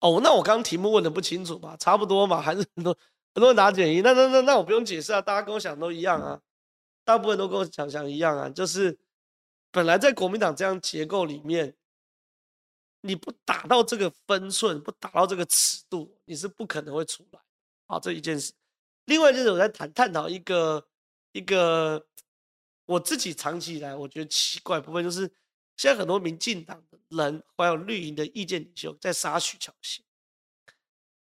哦，那我刚刚题目问的不清楚吧？差不多嘛，还是很多很多人打减一。那那那那我不用解释啊，大家跟我想都一样啊，大部分都跟我想想一样啊，就是本来在国民党这样结构里面，你不打到这个分寸，不打到这个尺度，你是不可能会出来。好，这一件事。另外就是我在谈探讨一个。一个我自己长期以来我觉得奇怪的部分，就是现在很多民进党的人还有绿营的意见领袖在杀徐巧芯。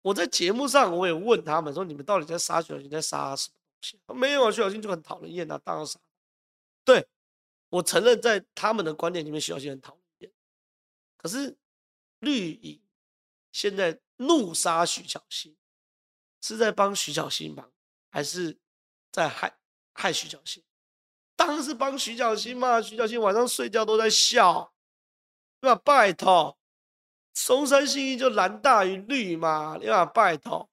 我在节目上我也问他们说：“你们到底在杀徐巧芯，在杀什么东西？”没有啊，徐巧芯就很讨人厌啊，当然杀。对，我承认在他们的观点里面，徐巧芯很讨人厌。可是绿营现在怒杀徐巧芯，是在帮徐巧芯忙，还是在害？害徐巧芯，当然是帮徐小新嘛。徐小新晚上睡觉都在笑，对吧？拜托，松山信义就蓝大于绿嘛，对吧？拜托，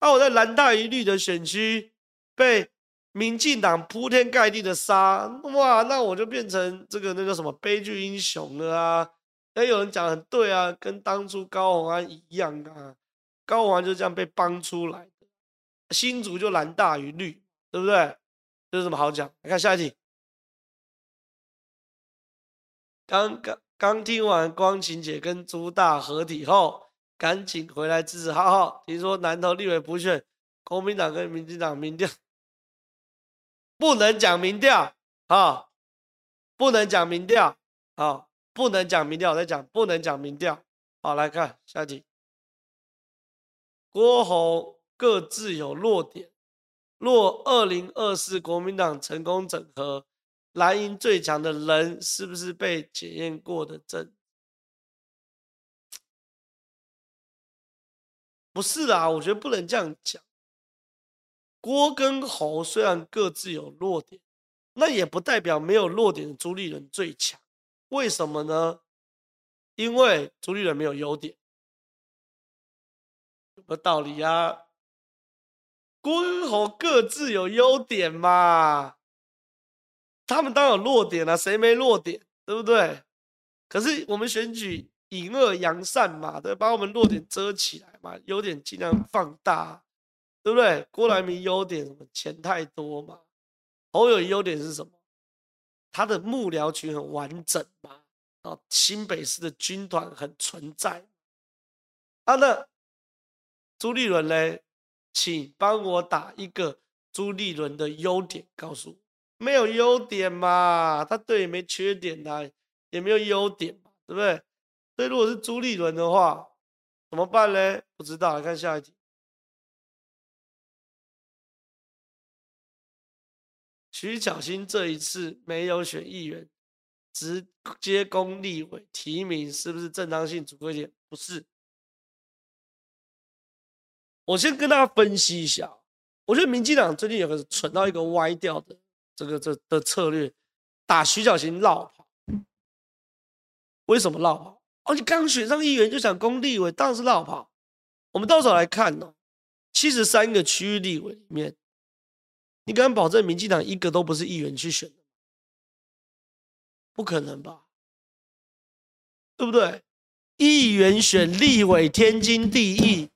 那、我在蓝大于绿的选区被民进党铺天盖地的杀，哇，那我就变成这个那个什么悲剧英雄了啊！哎，有人讲很对啊，跟当初高虹安一样啊，高虹安就这样被帮出来的，新竹就蓝大于绿，对不对？这有什么好讲？来看下一题。刚刚刚听完光晴姐跟朱大合体后，赶紧回来支持浩浩。听说南投立委补选，国民党跟民进党民调不能讲民调啊，不能讲民调啊，不能讲民调。我在讲不能讲民调。好，来看下一题。郭侯各自有弱点。若二零二四国民党成功整合，蓝营最强的人是不是被检验过的证？不是啦，我觉得不能这样讲。郭跟侯虽然各自有弱点，那也不代表没有弱点的朱立伦最强。为什么呢？因为朱立伦没有优点。有道理啊。公侯各自有优点嘛，他们当然有弱点啊，谁没弱点，对不对？可是我们选举隐恶扬善嘛，对，把我们弱点遮起来嘛，优点尽量放大，对不对？郭台铭优点什么？钱太多嘛。侯友优点是什么？他的幕僚群很完整嘛，啊，新北市的军团很存在。啊，那朱立伦呢？请帮我打一个朱立伦的优点，告诉我，没有优点嘛？他对没缺点啊，也没有优点嘛，对不对？所以如果是朱立伦的话，怎么办呢？不知道，来看下一题。徐巧芯这一次没有选议员，直接攻立委提名，是不是正当性足够一点？不是。我先跟大家分析一下，我觉得民进党最近有个蠢到一个歪掉的这个这的策略，打徐巧芯落跑。为什么绕跑？哦，你刚选上议员就想攻立委，当然是绕跑。我们到时候来看哦，七十三个区域立委里面，你敢保证民进党一个都不是议员去选的？不可能吧？对不对？议员选立委天经地义。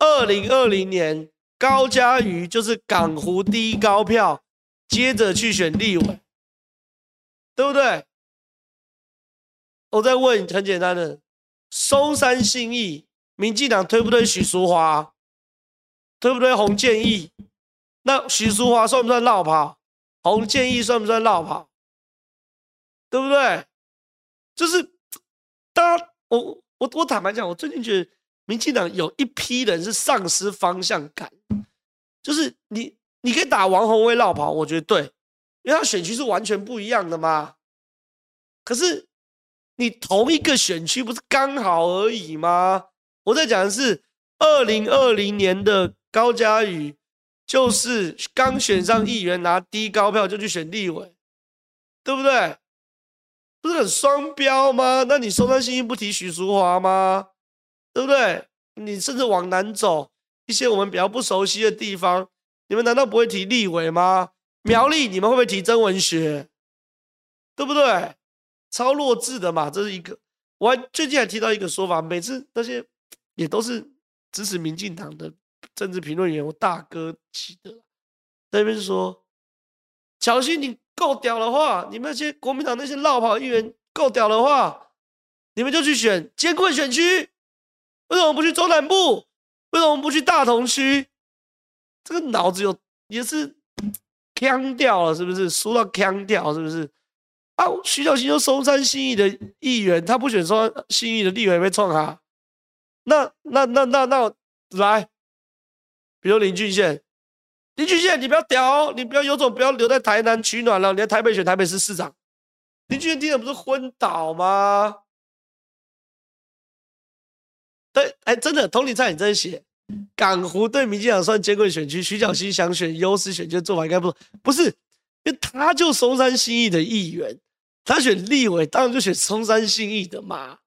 二零二零年，高嘉瑜就是港湖第一高票，接着去选立委，对不对？我再问很简单的，松山信义，民进党推不推许淑华？推不推洪建义？那许淑华算不算落跑？洪建义算不算落跑？对不对？就是，大家，我我我坦白讲，我最近觉得。民进党有一批人是丧失方向感，就是你，你可以打王宏威落跑，我觉得对，因为他选区是完全不一样的嘛。可是你同一个选区不是刚好而已吗？我在讲的是二零二零年的高嘉宇，就是刚选上议员拿第一高票就去选立委，对不对？不是很双标吗？那你松山信义不提许淑华吗？对不对？你甚至往南走一些我们比较不熟悉的地方，你们难道不会提立委吗？苗栗你们会不会提曾文学？对不对？超弱智的嘛，这是一个。我还最近还提到一个说法，每次那些也都是支持民进党的政治评论员，我大哥起的，那边说，巧芯你够屌的话，你们那些国民党那些落跑议员够屌的话，你们就去选监困选区。为什么不去中南部？为什么不去大同区？这个脑子有也是腔掉了，是不是？输到腔掉，是不是？啊，徐小新就松山信义的议员，他不选松山信义的立委被创哈？那那那那那来，比如林俊宪，林俊宪，你不要屌，你不要有种，不要留在台南取暖了，你在台北选台北市市长，林俊宪听的不是昏倒吗？对，哎，真的，同理在你这写，港湖对民进党算艰困选区，徐巧芯想选优势选区的做法应该不不是，因为他就松山新义的议员，他选立委当然就选松山新义的嘛，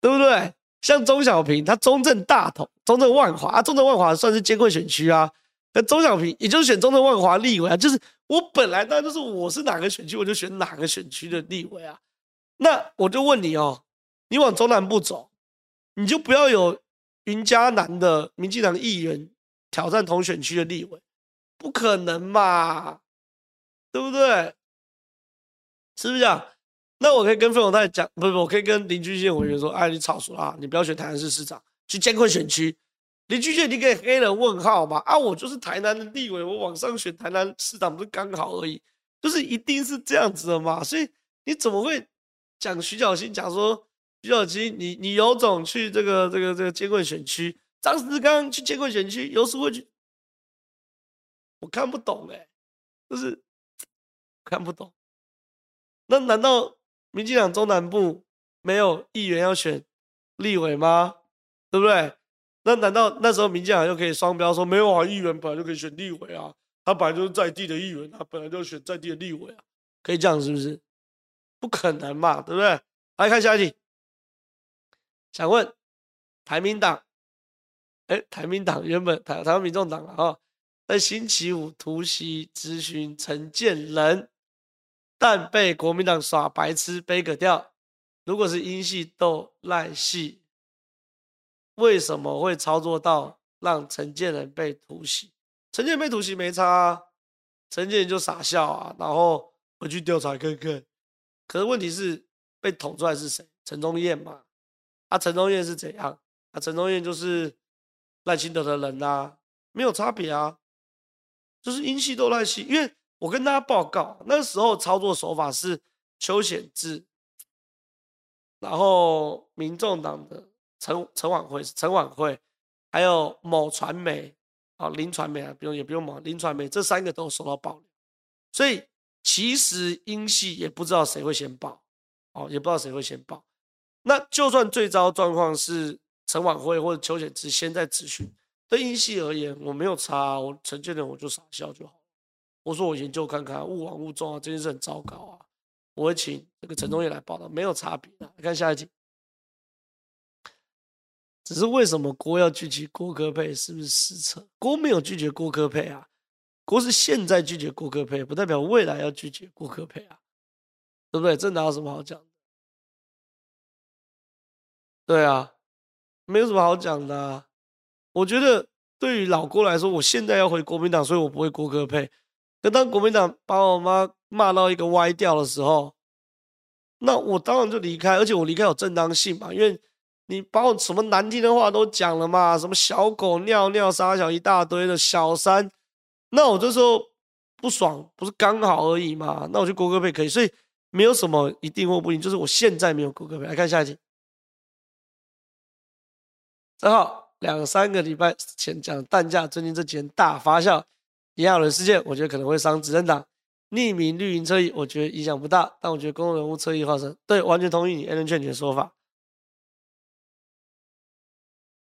对不对？像钟小平，他中正大同、中正万华，中正万华算是艰困选区啊，那钟小平也就是选中正万华立委啊，就是我本来当然就是我是哪个选区我就选哪个选区的立委啊，那我就问你哦，你往中南部走。你就不要有云嘉南的民进党的议员挑战同选区的立委，不可能嘛，对不对？是不是这样？那我可以跟费永泰讲，不不，我可以跟林俊宪委员说，哎，你吵死了，你不要选台南市市长，去艰困选区。林俊宪，你给黑人问号嘛？啊，我就是台南的立委，我往上选台南市长不是刚好而已，就是一定是这样子的嘛。所以你怎么会讲徐巧芯讲说？徐巧芯，你你有种去这个这个这个监管选区，张志刚去监管选区，有时会去，我看不懂哎、就是 看不懂。那难道民进党中南部没有议员要选立委吗？对不对？那难道那时候民进党又可以双标说没有啊？议员本来就可以选立委啊，他本来就是在地的议员，他本来就选在地的立委啊，可以这样是不是？不可能嘛，对不对？来看下一题。想问，台民党哎，台民党原本台台湾民众党啊，在星期五突袭咨询陈建仁，但被国民党耍白痴背个掉。如果是英系斗赖系，为什么会操作到让陈建仁被突袭？陈建仁被突袭没差啊，陈建仁就傻笑啊，然后回去调查看看。可是问题是被捅出来是谁？陈宗彦嘛？啊，陈宗彦是怎样？啊，陈宗彦就是赖清德的人啊，没有差别啊，就是英系都赖系。因为我跟大家报告，那时候操作手法是邱显智。然后，民众党的陈陈琬惠、陈琬惠，还有某传媒啊，林传媒啊，不用也不用某林传媒，这三个都受到爆料。所以其实英系也不知道谁会先爆，哦，也不知道谁会先爆。那就算最糟状况是陈婉慧或者邱显智先在质询，对英系而言，我没有差，我陈建仁我就傻笑就好。我说我研究看看，勿枉勿纵啊，这件事很糟糕啊。我会请这个陈宗彦来报道，没有差别的。看下一集，只是为什么郭要拒绝郭科配？是不是失策？郭没有拒绝郭科配啊，郭是现在拒绝郭科配，不代表未来要拒绝郭科配啊，对不对？这哪有什么好讲？对啊，没有什么好讲的。我觉得对于老郭来说，我现在要回国民党，所以我不会郭科配。可当国民党把我妈骂到一个歪掉的时候，那我当然就离开，而且我离开有正当性嘛，因为你把我什么难听的话都讲了嘛，什么小狗尿尿撒小一大堆的小三，那我这时候不爽，不是刚好而已嘛，那我就郭科配可以，所以没有什么一定或不一定，就是我现在没有郭科配。来看下一题，正好两三个礼拜前讲蛋价，最近这几天大发酵。炎亚纶事件，我觉得可能会伤执政党。匿名绿营侧翼，我觉得影响不大，但我觉得公众人物侧翼发生，对，完全同意你 Allen 劝你的说法。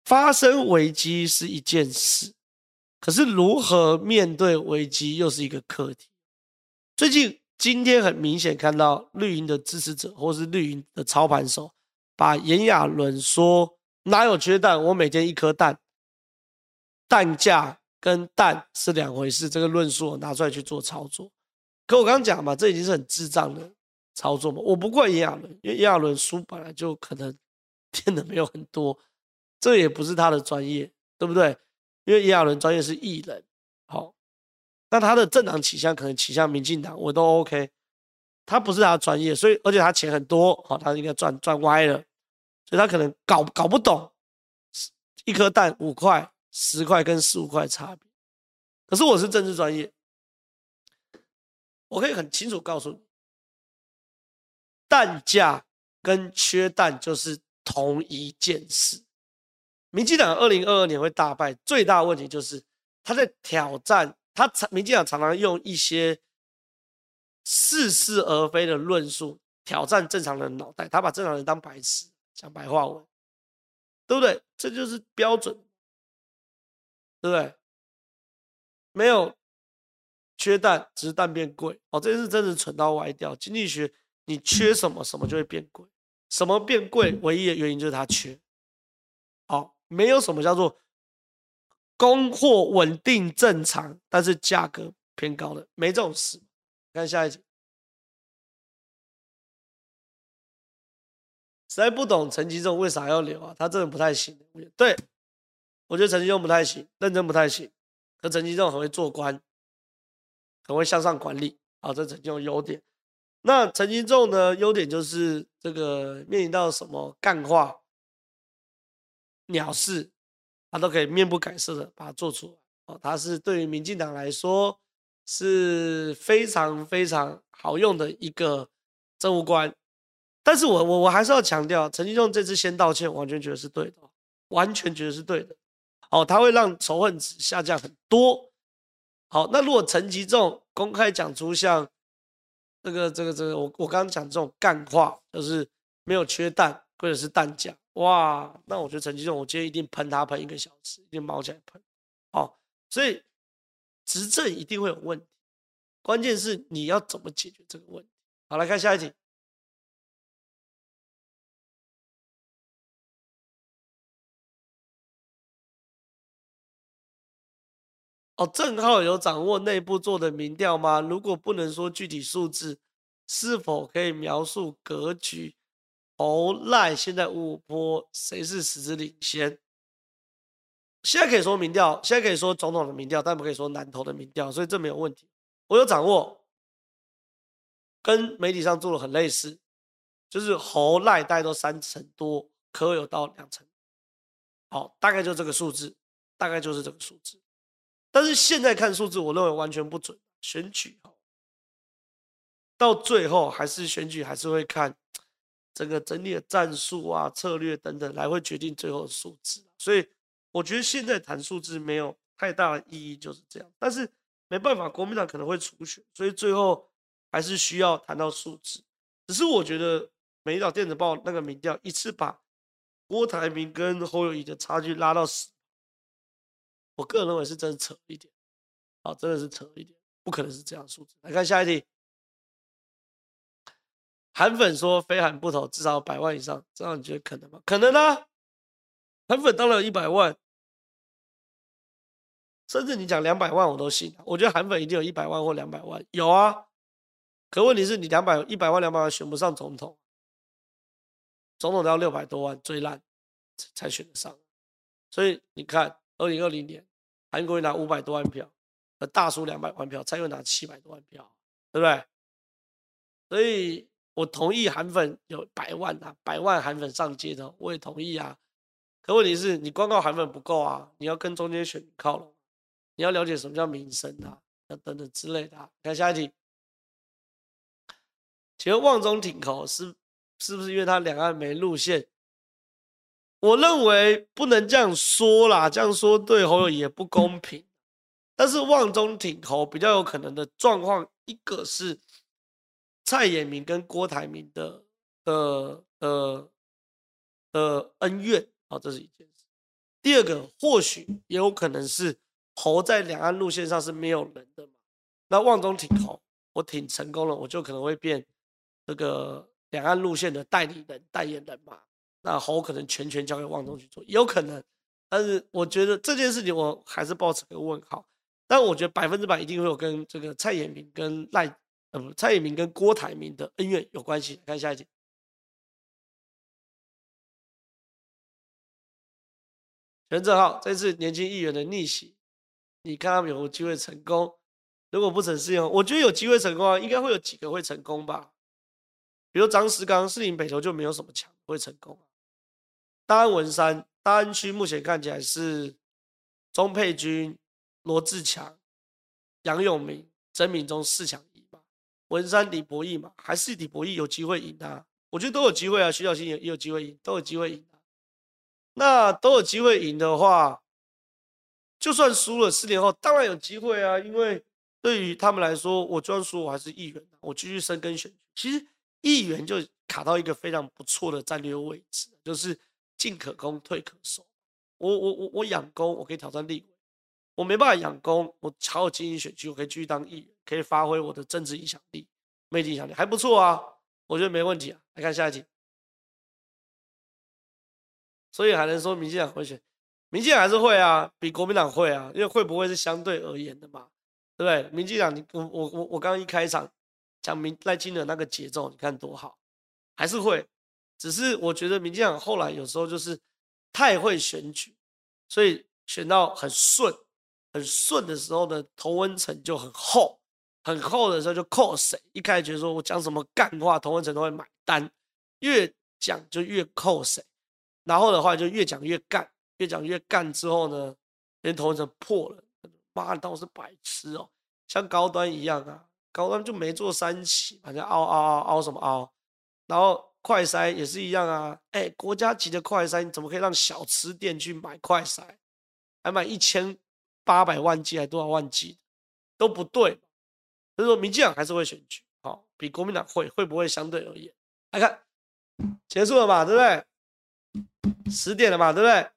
发生危机是一件事，可是如何面对危机又是一个课题。最近今天很明显看到绿营的支持者或是绿营的操盘手，把炎亚纶说哪有缺蛋，我每天一颗蛋，蛋价。跟蛋是两回事，这个论述我拿出来去做操作。可我刚刚讲嘛，这已经是很智障的操作嘛。我不怪炎亚纶，因为炎亚纶书本来就可能念的没有很多，这也不是他的专业，对不对？因为炎亚纶专业是艺人，好，那他的政党倾向可能倾向民进党，我都 OK。他不是他的专业，所以而且他钱很多，好，他应该赚赚歪了，所以他可能搞搞不懂，一颗蛋五块。十块跟十五块差别，可是我是政治专业，我可以很清楚告诉你，蛋价跟缺蛋就是同一件事。民进党二零二二年会大败，最大问题就是他在挑战，他常民进党常常用一些似是而非的论述挑战正常人脑袋，他把正常人当白痴，讲白话文，对不对？这就是标准。对不对？没有缺蛋，只是蛋变贵哦。这件事真的蠢到歪掉。经济学，你缺什么，什么就会变贵。什么变贵，唯一的原因就是它缺。好，没有什么叫做供货稳定正常，但是价格偏高的，没这种事。看下一集，实在不懂陈吉仲为啥要留啊？他真的不太行。对。我觉得陈吉仲不太行，认真不太行。可陈吉仲很会做官，很会向上管理，啊，这陈吉仲优点。那陈吉仲呢？优点就是这个面临到什么干话、鸟事，他都可以面不改色的把它做出来。哦，他是对于民进党来说是非常非常好用的一个政务官。但是我我我还是要强调，陈吉仲这次先道歉，完全觉得是对的，完全觉得是对的。哦，他会让仇恨值下降很多。好，那如果陈吉仲公开讲出像这个、这个、这个，我我刚刚讲这种干话，就是没有缺蛋，或者是蛋价，哇，那我觉得陈吉仲，我今天一定喷他喷一个小时，一定毛起来喷。哦，所以执政一定会有问题，关键是你要怎么解决这个问题。好，来看下一题。哦，正浩有掌握内部做的民调吗？如果不能说具体数字，是否可以描述格局？侯赖现在五波，谁是实质领先？现在可以说民调，现在可以说总统的民调，但不可以说南投的民调，所以这没有问题。我有掌握，跟媒体上做的很类似，就是侯赖大概都三成多，可有到两成。好，大概就这个数字，大概就是这个数字。但是现在看数字，我认为完全不准。选举到最后还是选举，还是会看 整个整体的战术啊、策略等等来会决定最后的数字。所以我觉得现在谈数字没有太大的意义，就是这样。但是没办法，国民党可能会初选，所以最后还是需要谈到数字。只是我觉得《美岛电子报》那个民调一次把郭台铭跟侯友宜的差距拉到十，我个人认为是真扯一点，啊，真的是扯一点，不可能是这样数字。来看下一题，韩粉说非韩不投至少百万以上，这样你觉得可能吗？可能啊，韩粉当然有一百万，甚至你讲两百万我都信。我觉得韩粉一定有一百万或两百万，有啊。可问题是你两百一百万两百万选不上总统。总统都要六百多万，最烂才选得上，所以你看，二零二零年韩国瑜拿五百多万票，和大输两百万票，蔡英文拿七百多万票，对不对？所以我同意韩粉有百万啊，百万韩粉上街头，我也同意啊。可问题是你光靠韩粉不够啊，你要跟中间选靠拢，你要了解什么叫民生啊，等等之类的啊。看下一题，请问旺中挺口是？是不是因为他两岸没路线？我认为不能这样说啦，这样说对侯友也不公平。但是旺中挺侯比较有可能的状况，一个是蔡衍明跟郭台铭的的的的恩怨，好，这是一件事。第二个或许也有可能是侯在两岸路线上是没有人的嘛。那旺中挺侯，我挺成功了，我就可能会变这个。两岸路线的代理人、代言人嘛，那侯可能全权交给汪东去做，有可能。但是我觉得这件事情我还是抱持个问号。但我觉得百分之百一定会有跟这个蔡衍明跟赖呃不蔡衍明跟郭台铭的恩怨有关系。看下一题，权正浩这次年轻议员的逆袭，你看他们有没有机会成功？如果不成事用，我觉得有机会成功啊，应该会有几个会成功吧。比如张石刚、士林北投就没有什么强会成功。大安文山、大安区目前看起来是钟沛君、罗志强、杨永明、曾铭宗四强一嘛。文山李博义嘛，还是李博义有机会赢啊？我觉得都有机会啊。徐小新也也有机会赢，都有机会赢。那都有机会赢的话，就算输了，四年后当然有机会啊。因为对于他们来说，我就算输，我还是议员，我继续深耕选举。其实。议员就卡到一个非常不错的战略位置，就是进可攻，退可守。我我我我养功，我可以挑战立委；我没办法养功，我好好经营选区，我可以继续当议员，可以发挥我的政治影响力、媒体影响力，还不错啊。我觉得没问题啊。来看下一题，所以还能说民进党会选？民进党还是会啊，比国民党会啊，因为会不会是相对而言的嘛，对不对？民进党，你我我我我刚刚一开场。讲民赖清德那个节奏，你看多好，还是会，只是我觉得民进党后来有时候就是太会选举，所以选到很顺，很顺的时候呢，头温层就很厚，很厚的时候就扣谁，一开始觉得说我讲什么干话，头温层都会买单，越讲就越扣谁，然后的话就越讲越干，越讲越干之后呢，连头温层破了，妈的当我是白痴哦，像高端一样啊。高端就没做三期，反正凹凹凹凹什么凹，然后快筛也是一样啊，哎，国家级的快筛，你怎么可以让小吃店去买快筛，还买一千八百万剂还多少万剂，都不对。所以说，民进党还是会选举，好，比国民党会会不会相对而言？来看，结束了嘛，对不对？十点了嘛，对不对？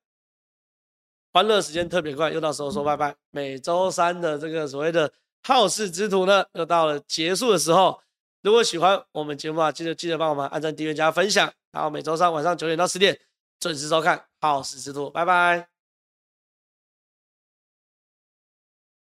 欢乐时间特别快，又到时候说拜拜。每周三的这个所谓的。好事之徒呢，又到了结束的时候。如果喜欢我们节目啊，记得记得帮我们按赞、订阅、加分享。然后每周三晚上九点到十点准时收看《好事之徒》，拜拜。